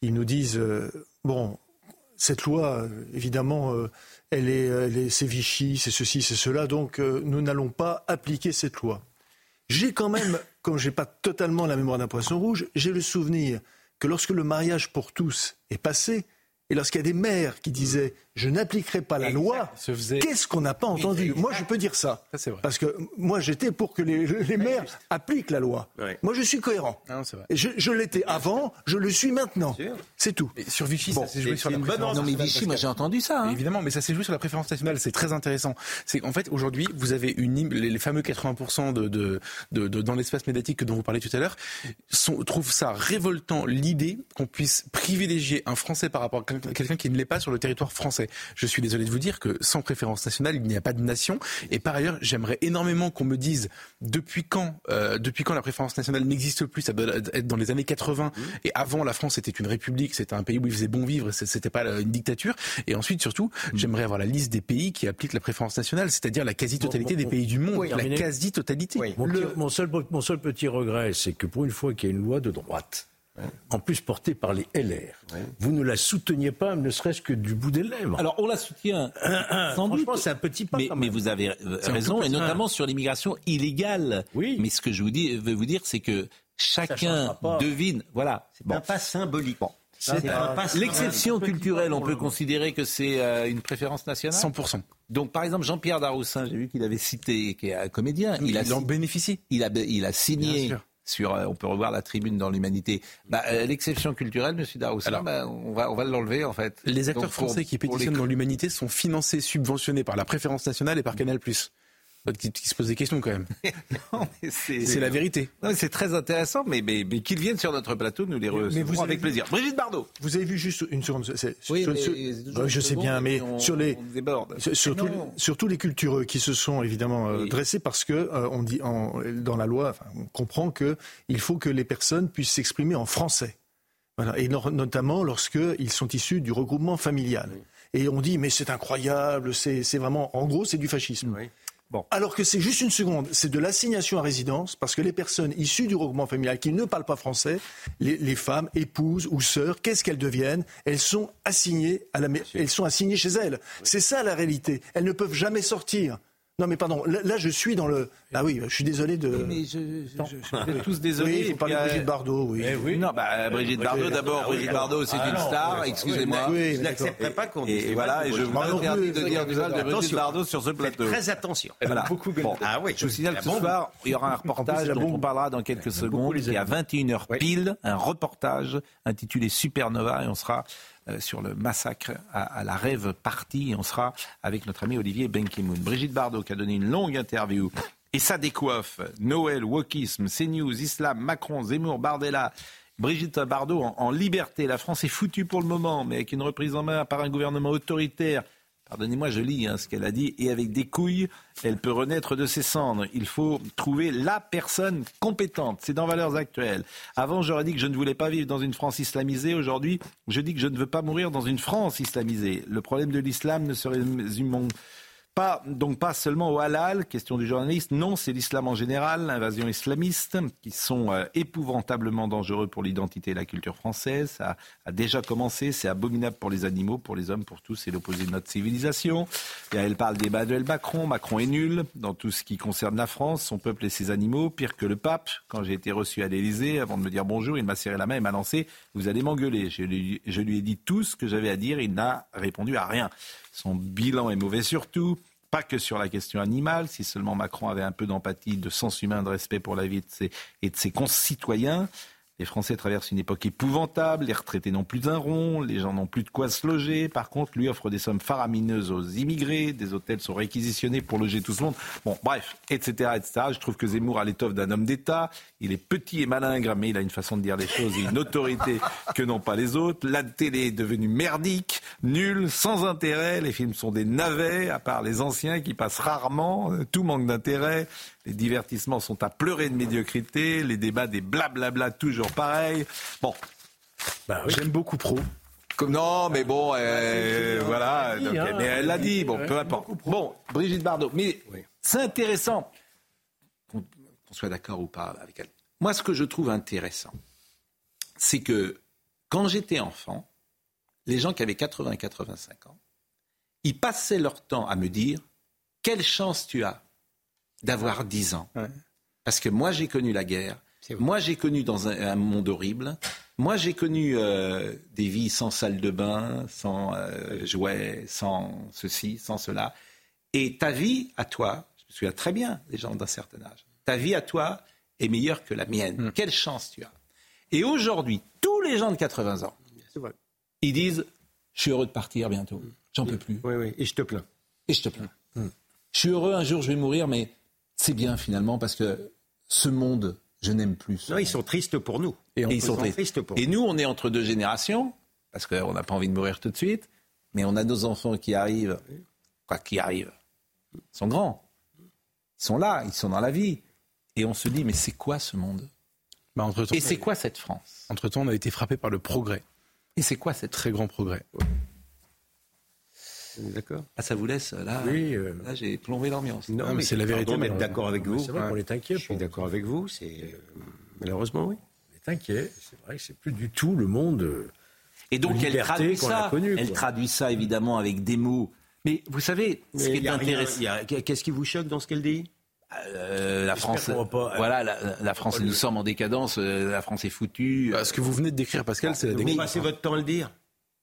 ils nous disent euh, bon, cette loi, évidemment, euh, elle est, elle est- c'est Vichy, c'est ceci, c'est cela, donc euh, nous n'allons pas appliquer cette loi. J'ai quand même, comme j'ai pas totalement la mémoire d'un poisson rouge, j'ai le souvenir que lorsque le mariage pour tous est passé, et lorsqu'il y a des maires qui disaient je n'appliquerai pas la loi, faisait- qu'est-ce qu'on n'a pas entendu Moi, je peux dire ça. Ça, c'est vrai. Parce que moi, j'étais pour que les, les maires appliquent la loi. Ouais. Moi, je suis cohérent. Ah non, c'est vrai. Et Je, je l'étais avant, je le suis maintenant. C'est tout. Et sur Vichy, Bon, ça s'est joué sur la préférence Non, mais nationale, Vichy, moi j'ai entendu ça. hein. Évidemment, mais ça s'est joué sur la préférence nationale, c'est très intéressant. C'est qu'en fait, aujourd'hui, vous avez une, les, fameux 80% de, de, de, de- dans l'espace médiatique dont vous parlez tout à l'heure, trouvent ça révoltant l'idée qu'on puisse privilégier un Français par rapport à quelqu'un qui ne l'est pas sur le territoire français. Je suis désolé de vous dire que sans préférence nationale, il n'y a pas de nation. Et par ailleurs, j'aimerais énormément qu'on me dise depuis quand, euh, depuis quand la préférence nationale n'existe plus. Ça doit être dans les années 80. Et avant, la France était une république, c'était un pays où il faisait bon vivre, c'était pas une dictature. Et ensuite, surtout, j'aimerais avoir la liste des pays qui appliquent la préférence nationale, c'est-à-dire la quasi-totalité Bon, des pays du monde, oui, la quasi-totalité. Oui. Mon seul, mon seul petit regret, c'est que pour une fois qu'il y a une loi de droite, en plus portée par les LR, vous ne la souteniez pas, ne serait-ce que du bout des lèvres. Alors on la soutient sans doute. Franchement, c'est un petit pas. Mais, quand mais vous avez euh, raison, et notamment sur l'immigration illégale. Oui. Mais ce que je vous dis, veux vous dire, c'est que chacun devine. Voilà. C'est Bon. un pas symbolique. C'est un. L'exception culturelle, on peut considérer que c'est euh, une préférence nationale 100%. Donc, par exemple, Jean-Pierre Daroussin, j'ai vu qu'il avait cité, qui est un comédien, il Il, a, en bénéficie. il a, il a Bien signé sûr. Sur, euh, on peut revoir la tribune dans l'humanité. Bah, euh, L'exception culturelle, Monsieur Daroussin, bah, on va, on va l'enlever en fait. Les acteurs Donc, pour- français qui les- pétitionnent dans l'humanité sont financés, subventionnés par la préférence nationale et par Canal+. Qui, qui se pose des questions quand même. C'est la vérité. C'est très intéressant, mais, mais, mais qu'ils viennent sur notre plateau, nous les recevrons avec vu- plaisir. Brigitte Bardot. Vous avez vu juste une seconde. Oui, sur- mais sur- une je sais bien, mais on- sur les, on déborde. sur- surtout, surtout les cultureux qui se sont évidemment euh, Oui. dressés parce que euh, on dit en- dans la loi, enfin, on comprend que il faut que les personnes puissent s'exprimer en français. Voilà. Et no- notamment lorsqu'ils sont issus du regroupement familial. Et on dit, mais c'est incroyable, c'est c'est vraiment, en gros, c'est du fascisme. Bon. Alors que c'est juste une seconde, c'est de l'assignation à résidence, parce que les personnes issues du regroupement familial qui ne parlent pas français, les, les femmes, épouses ou sœurs, qu'est-ce qu'elles deviennent? Elles sont assignées à la, elles sont assignées chez elles. C'est ça la réalité. Elles ne peuvent jamais sortir. Non mais pardon, là, là, je suis dans le. Ah oui, je suis désolé de. Mais je, je- je- je- vous êtes tous désolés. Oui, il faut parler de euh, Brigitte Bardot, oui. Non, bah, Brigitte Bardot, d'abord, Brigitte Bardot, c'est une star, excusez-moi. Oui, Je n'accepterai pas qu'on dise. Et, voilà, et je vous interdis de dire du mal de Brigitte. Bardot sur ce Faites plateau. Très attention. Voilà. Bon. Ah oui. Je vous signale que ce soir, il y aura un reportage dont on parlera dans quelques secondes. Et à amis. 21h Oui. pile, un reportage intitulé Supernova et on sera euh, sur le massacre à, la rêve partie on sera avec notre ami Olivier Benkemoun. Brigitte Bardot qui a donné une longue interview et ça décoiffe. Noël, wokisme, CNews, Islam, Macron, Zemmour, Bardella. Brigitte Bardot en liberté. La France est foutue pour le moment, mais avec une reprise en main par un gouvernement autoritaire. Pardonnez-moi, je lis hein, ce qu'elle a dit. Et avec des couilles, elle peut renaître de ses cendres. Il faut trouver la personne compétente. C'est dans Valeurs Actuelles. Avant, j'aurais dit que je ne voulais pas vivre dans une France islamisée. Aujourd'hui, je dis que je ne veux pas mourir dans une France islamisée. Le problème de l'islam ne se résume pas, donc pas seulement au halal, question du journaliste, non, c'est l'islam en général, l'invasion islamiste, qui sont euh, épouvantablement dangereux pour l'identité et la culture française. Ça a déjà commencé, c'est abominable pour les animaux, pour les hommes, pour tous, c'est l'opposé de notre civilisation. Et elle parle d'Emmanuel Macron, Macron est nul dans tout ce qui concerne la France, son peuple et ses animaux, pire que le pape. Quand j'ai été reçu à l'Élysée, avant de me dire bonjour, il m'a serré la main et m'a lancé, vous allez m'engueuler. Je lui, je lui ai dit tout ce que j'avais à dire, il n'a répondu à rien. Son bilan est mauvais surtout. Pas que sur la question animale, si seulement Macron avait un peu d'empathie, de sens humain, de respect pour la vie de ses, et de ses concitoyens. Les Français traversent une époque épouvantable, les retraités n'ont plus un rond, les gens n'ont plus de quoi se loger. Par contre, lui offre des sommes faramineuses aux immigrés, des hôtels sont réquisitionnés pour loger tout ce monde. Bon, bref, etc., etc. Je trouve que Zemmour a l'étoffe d'un homme d'État. Il est petit et malingre, mais il a une façon de dire les choses et une autorité que n'ont pas les autres. La télé est devenue merdique, nulle, sans intérêt. Les films sont des navets, à part les anciens qui passent rarement. Tout manque d'intérêt. Les divertissements sont à pleurer de médiocrité, les débats des blablabla toujours pareil. Bon, bah j'aime beaucoup Pro. Comme, non, mais bon, euh, voilà. Donc, hein. mais elle l'a dit, bon, peu importe. Bon, Brigitte Bardot, mais c'est intéressant qu'on soit d'accord ou pas avec elle. Moi, ce que je trouve intéressant, c'est que quand j'étais enfant, les gens qui avaient 80 85 ans, ils passaient leur temps à me dire quelle chance tu as? D'avoir 10 ans. Parce que moi, j'ai connu la guerre. Moi, j'ai connu dans un, un monde horrible. Moi, j'ai connu euh, des vies sans salle de bain, sans euh, jouets, sans ceci, sans cela. Et ta vie, à toi, je me souviens très bien des gens d'un certain âge, ta vie à toi est meilleure que la mienne. Quelle chance tu as. Et aujourd'hui, tous les gens de 80 ans, ils disent, je suis heureux de partir bientôt. J'en peux plus. Oui, oui, et je te plains. Et je te plains. Je suis heureux, un jour je vais mourir, mais c'est bien finalement parce que ce monde, je n'aime plus. ce Non, ils sont tristes pour nous. Et, ils sont tristes. tristes. pour Et nous, on est entre deux générations, parce qu'on n'a pas envie de mourir tout de suite, mais on a nos enfants qui arrivent, quoi, qui arrivent, ils sont grands, ils sont là, ils sont dans la vie. Et on se dit, mais c'est quoi ce monde? Bah, Et c'est quoi cette France? Entre-temps, on a été frappé par le progrès. Et c'est quoi cette Très grand progrès. D'accord. Ah, ça vous laisse là Oui, euh, Là, j'ai plombé l'ambiance. Non, mais c'est la vérité, pardon, mais d'accord avec vous. C'est vrai qu'on est inquiet. Je suis d'accord avec vous. C'est euh, malheureusement oui. On est inquiet. C'est vrai que c'est plus du tout le monde. Et donc, de elle traduit qu'on a ça. connu, elle traduit ça, évidemment, avec des mots. Mais vous savez, ce Mais qui est intéressant. a- Qu'est-ce qui vous choque dans ce qu'elle dit? Euh, la France, voilà, la, la France, nous sommes en décadence. euh, la France est foutue. Bah, ce que vous venez de décrire, Pascal, c'est la Vous décadence. passez votre temps à le dire.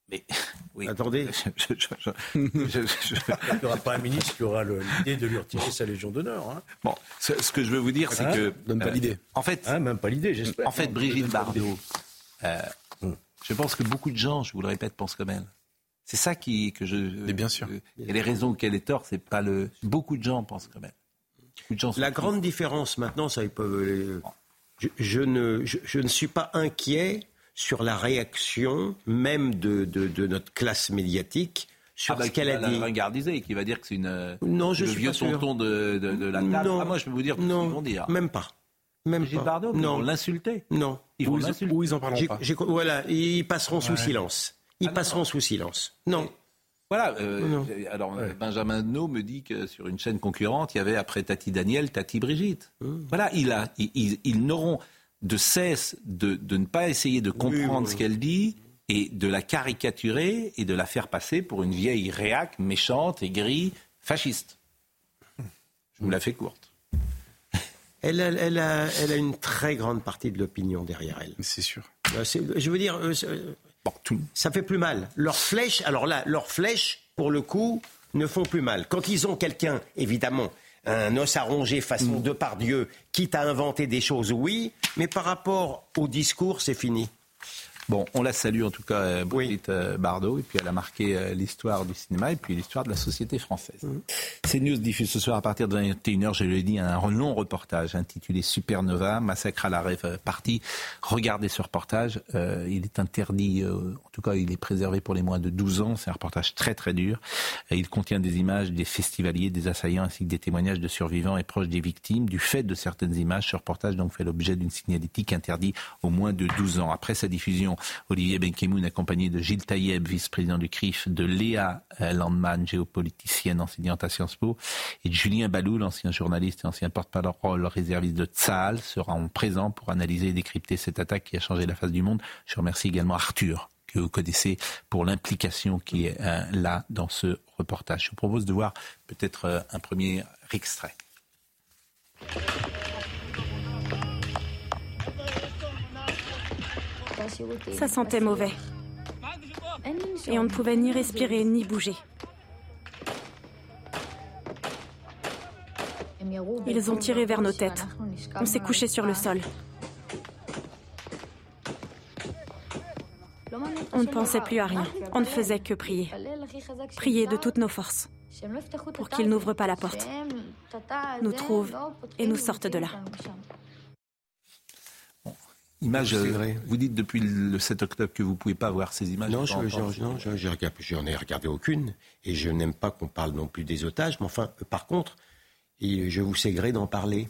Mais oui. Attendez. Je- je- je- je- je- Il n'y aura pas un ministre qui aura l'idée de lui retirer sa Légion d'honneur. Hein. Bon, ce, ce que je veux vous dire, c'est Hein que Donne pas euh, l'idée. En fait, Hein, même pas l'idée, j'espère. en fait, Non, Brigitte. Bardot, euh, je pense que beaucoup de gens, je vous le répète, pensent comme elle. C'est ça qui que je. Mais bien sûr. euh, et les raisons qu'elle est tort, c'est pas le. Beaucoup de gens pensent comme elle. Beaucoup de gens La grande différence maintenant, ça ils peuvent. Je, je ne, je, je ne suis pas inquiet sur la réaction même de, de, de notre classe médiatique sur Ah bah, ce qu'elle a dit. la ringardiser, qui va dire que c'est une. Non, je le suis vieux tonton de, de, de la table. Non. Ah, moi, je peux vous dire tout ce non, qu'ils vont dire. même pas. Même pas. Bardot, ils non, vont l'insulter. non. Ils vont Ou ils, l'insulter. ou ils en parleront pas. voilà, ils passeront sous Ouais. silence. Ils Ah non, passeront non. sous silence. Non. Voilà. euh, Non. alors, Benjamin No me dit que sur une chaîne concurrente, il y avait après Tati Daniel, Tati Brigitte. Mmh. Voilà, il a, ils, ils- ils n'auront de cesse de, de ne pas essayer de comprendre oui, ce qu'elle dit et de la caricaturer et de la faire passer pour une vieille réac méchante, aigrie, fasciste. Je vous la fais courte. Elle a, elle, a, elle a une très grande partie de l'opinion derrière elle. C'est sûr. Euh, Je veux dire, euh, Bon, tout- ça fait plus mal. Leurs flèches, alors là, leurs flèches, pour le coup, ne font plus mal. Quand ils ont quelqu'un, évidemment, un os à ronger façon de par Dieu, quitte à inventer des choses, oui, mais par rapport au discours, c'est fini. Bon, on la salue en tout cas, euh, Brigitte euh, Bardot, et puis elle a marqué euh, l'histoire du cinéma et puis l'histoire de la société française. CNews diffuse ce soir à partir de 21h, je l'ai dit, un long reportage intitulé Supernova, massacre à la rêve partie. Regardez ce reportage, euh, il est interdit, euh, en tout cas il est préservé pour les moins de 12 ans, c'est un reportage très très dur. Il contient des images des festivaliers, des assaillants ainsi que des témoignages de survivants et proches des victimes. Du fait de certaines images, ce reportage donc fait l'objet d'une signalétique interdite aux moins de 12 ans. Après sa diffusion, Olivier Benkemoun, accompagné de Gilles Taïeb, vice-président du CRIF, de Léa euh, Landman, géopoliticienne enseignante à Sciences Po, et de Julien Balou, l'ancien journaliste et ancien porte-parole réserviste de Tsahal, seront présents pour analyser et décrypter cette attaque qui a changé la face du monde. Je remercie également Arthur que vous connaissez pour l'implication qui est euh, là dans ce reportage. Je vous propose de voir peut-être euh, un premier extrait. Ça sentait mauvais. Et on ne pouvait ni respirer ni bouger. Ils ont tiré vers nos têtes. On s'est couché sur le sol. On ne pensait plus à rien. On ne faisait que prier. Prier de toutes nos forces pour qu'ils n'ouvrent pas la porte, nous trouvent et nous sortent de là. Image, euh, vous dites depuis le 7 octobre que vous ne pouvez pas voir ces images. Non, je n'en ai regardé aucune. Et je n'aime pas qu'on parle non plus des otages. Mais enfin, euh, par contre, je vous sais gré d'en parler.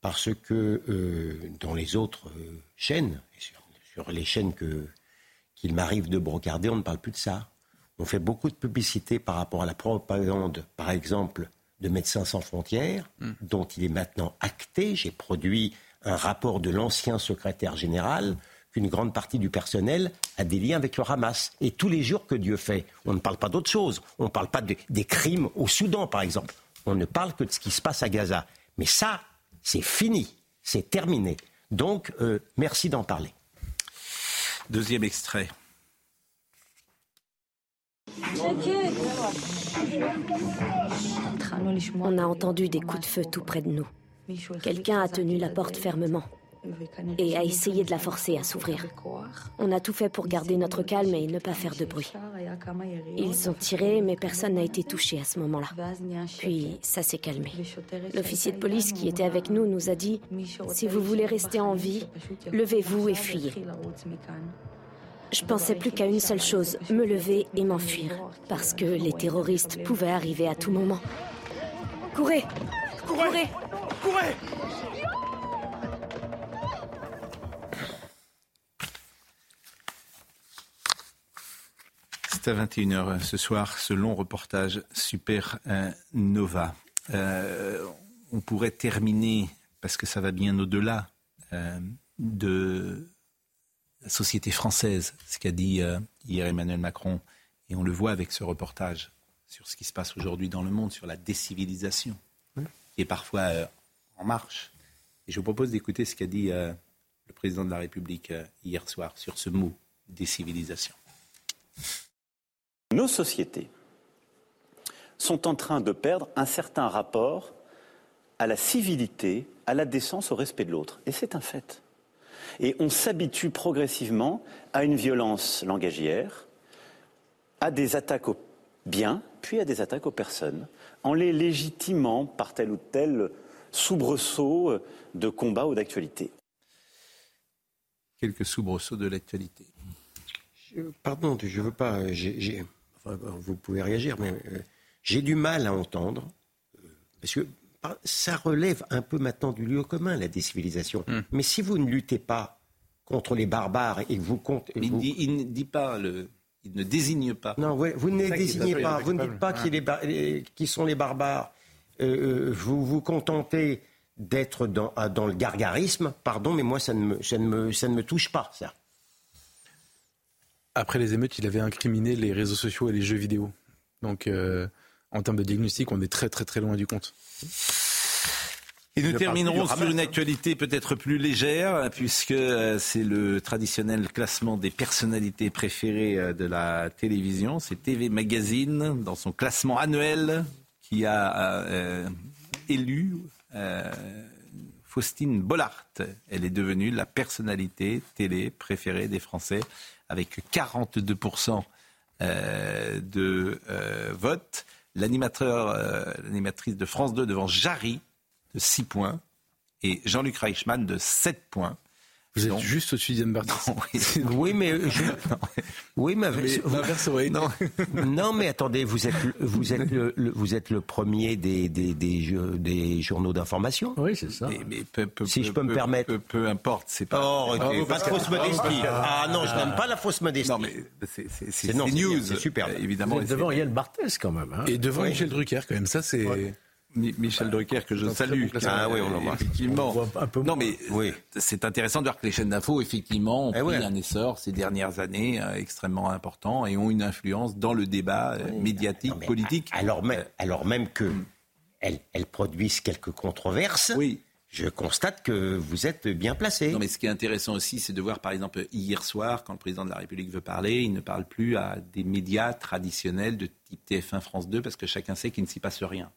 Parce que euh, dans les autres chaînes, sur, sur, les chaînes qu'il m'arrive de brocarder, on ne parle plus de ça. On fait beaucoup de publicité par rapport à la propagande, par exemple, de Médecins sans frontières, hmm. dont il est maintenant acté. J'ai produit un rapport de l'ancien secrétaire général qu'une grande partie du personnel a des liens avec le Hamas. Et tous les jours que Dieu fait, on ne parle pas d'autre chose. On ne parle pas des crimes au Soudan, par exemple. On ne parle que de ce qui se passe à Gaza. Mais ça, c'est fini. C'est terminé. Donc, euh, merci d'en parler. Deuxième extrait. On a entendu des coups de feu tout près de nous. Quelqu'un a tenu la porte fermement et a essayé de la forcer à s'ouvrir. On a tout fait pour garder notre calme et ne pas faire de bruit. Ils ont tiré, mais personne n'a été touché à ce moment-là. Puis ça s'est calmé. L'officier de police qui était avec nous nous a dit, si vous voulez rester en vie, levez-vous et fuyez. Je pensais plus qu'à une seule chose, me lever et m'enfuir, parce que les terroristes pouvaient arriver à tout moment. Courez Courez. Courez. C'est à 21h ce soir, ce long reportage Super Nova. Euh, on pourrait terminer, parce que ça va bien au-delà, euh, de la société française, ce qu'a dit euh, hier Emmanuel Macron, et on le voit avec ce reportage sur ce qui se passe aujourd'hui dans le monde, sur la décivilisation, qui est parfois euh, en marche. Et je vous propose d'écouter ce qu'a dit euh, le président de la République hier soir sur ce mot, décivilisation. Nos sociétés sont en train de perdre un certain rapport à la civilité, à la décence, au respect de l'autre. Et c'est un fait. Et on s'habitue progressivement à une violence langagière, à des attaques aux biens, puis à des attaques aux personnes, en les légitimant par tel ou tel soubresaut de combat ou d'actualité. Quelques soubresauts de l'actualité. Pardon, je ne veux pas. vous pouvez réagir, mais euh, j'ai du mal à entendre. Euh, parce que ça relève un peu maintenant du lieu commun, la décivilisation. Hmm. Mais si vous ne luttez pas contre les barbares et que vous comptez. Il, ne dit pas le. Il ne désigne pas. Non, vous, ne les désignez pas. Vous ne dites pas qui, sont les barbares. Euh, euh, vous vous contentez d'être dans, dans, le gargarisme. Pardon, mais moi, ça ne me, ça ne me, ça ne me touche pas, ça. Après les émeutes, il avait incriminé les réseaux sociaux et les jeux vidéo. Donc, euh, en termes de diagnostic, on est très, très, très loin du compte. Et nous terminerons sur une actualité peut-être plus légère, puisque euh, c'est le traditionnel classement des personnalités préférées euh, de la télévision. C'est TV Magazine, dans son classement annuel, qui a euh, élu Faustine Bollard. Elle est devenue la personnalité télé préférée des Français, avec 42% de votes. L'animateur, l'animatrice de France 2 devant Jarry, de 6 points et Jean-Luc Reichmann de 7 points. Vous êtes juste au-dessus d'Yann oui, mais oui, mais, non. non, mais attendez, vous êtes vous êtes le, vous êtes le premier des des, des, journaux d'information. Oui, c'est ça. Mais, si je peux me permettre. Peu, importe, c'est pas. Oh, pas de fausse modestie. Ah non, je n'aime pas la fausse modestie. Non, mais c'est news, c'est super. Évidemment, devant Yann Barthès quand même. Hein. Et devant Michel Drucker quand même, ça c'est. Michel Drucker que je salue. Ah oui, on l'embrasse. Effectivement. non, mais oui. c'est intéressant de voir que les chaînes d'infos, effectivement, ont eh pris un essor ces dernières années euh, extrêmement important et ont une influence dans le débat euh, médiatique, politique. Alors même, euh, alors même que elles, produisent quelques controverses. Oui. Je constate que vous êtes bien placé. Non, mais ce qui est intéressant aussi, c'est de voir, par exemple, hier soir, quand le président de la République veut parler, il ne parle plus à des médias traditionnels de type TF1, France 2, parce que chacun sait qu'il ne s'y passe rien.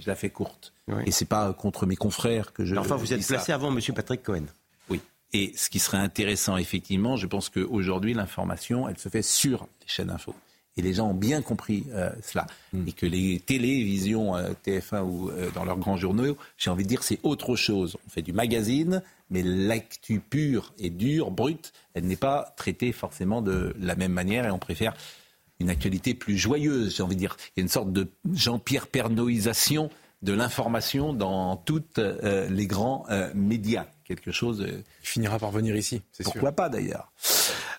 Je la fais courte. Et c'est pas contre mes confrères que je. enfin, vous êtes placé avant M. Patrick Cohen. Oui. Et ce qui serait intéressant, effectivement, je pense qu'aujourd'hui, l'information, elle se fait sur les chaînes info. Et les gens ont bien compris euh, cela. Hmm. Et que les télévisions, euh, TF1 ou euh, dans leurs grands journaux, j'ai envie de dire, c'est autre chose. On fait du magazine, mais l'actu pure et dure, brute, elle n'est pas traitée forcément de la même manière et on préfère une actualité plus joyeuse, j'ai envie de dire. Il y a une sorte de Jean-Pierre Pernoïsation de l'information dans tous euh, les grands euh, médias. Quelque chose. Euh, Il finira par venir ici, c'est sûr. Pourquoi pas d'ailleurs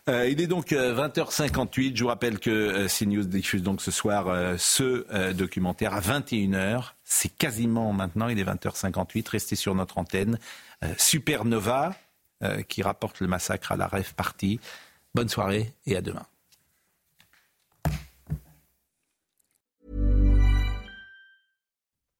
il est donc 20h58. Je vous rappelle que CNews diffuse donc ce soir ce documentaire à 21h. C'est quasiment maintenant, il est 20h58. Restez sur notre antenne. Supernova, qui rapporte le massacre à la rêve partie. Bonne soirée et à demain.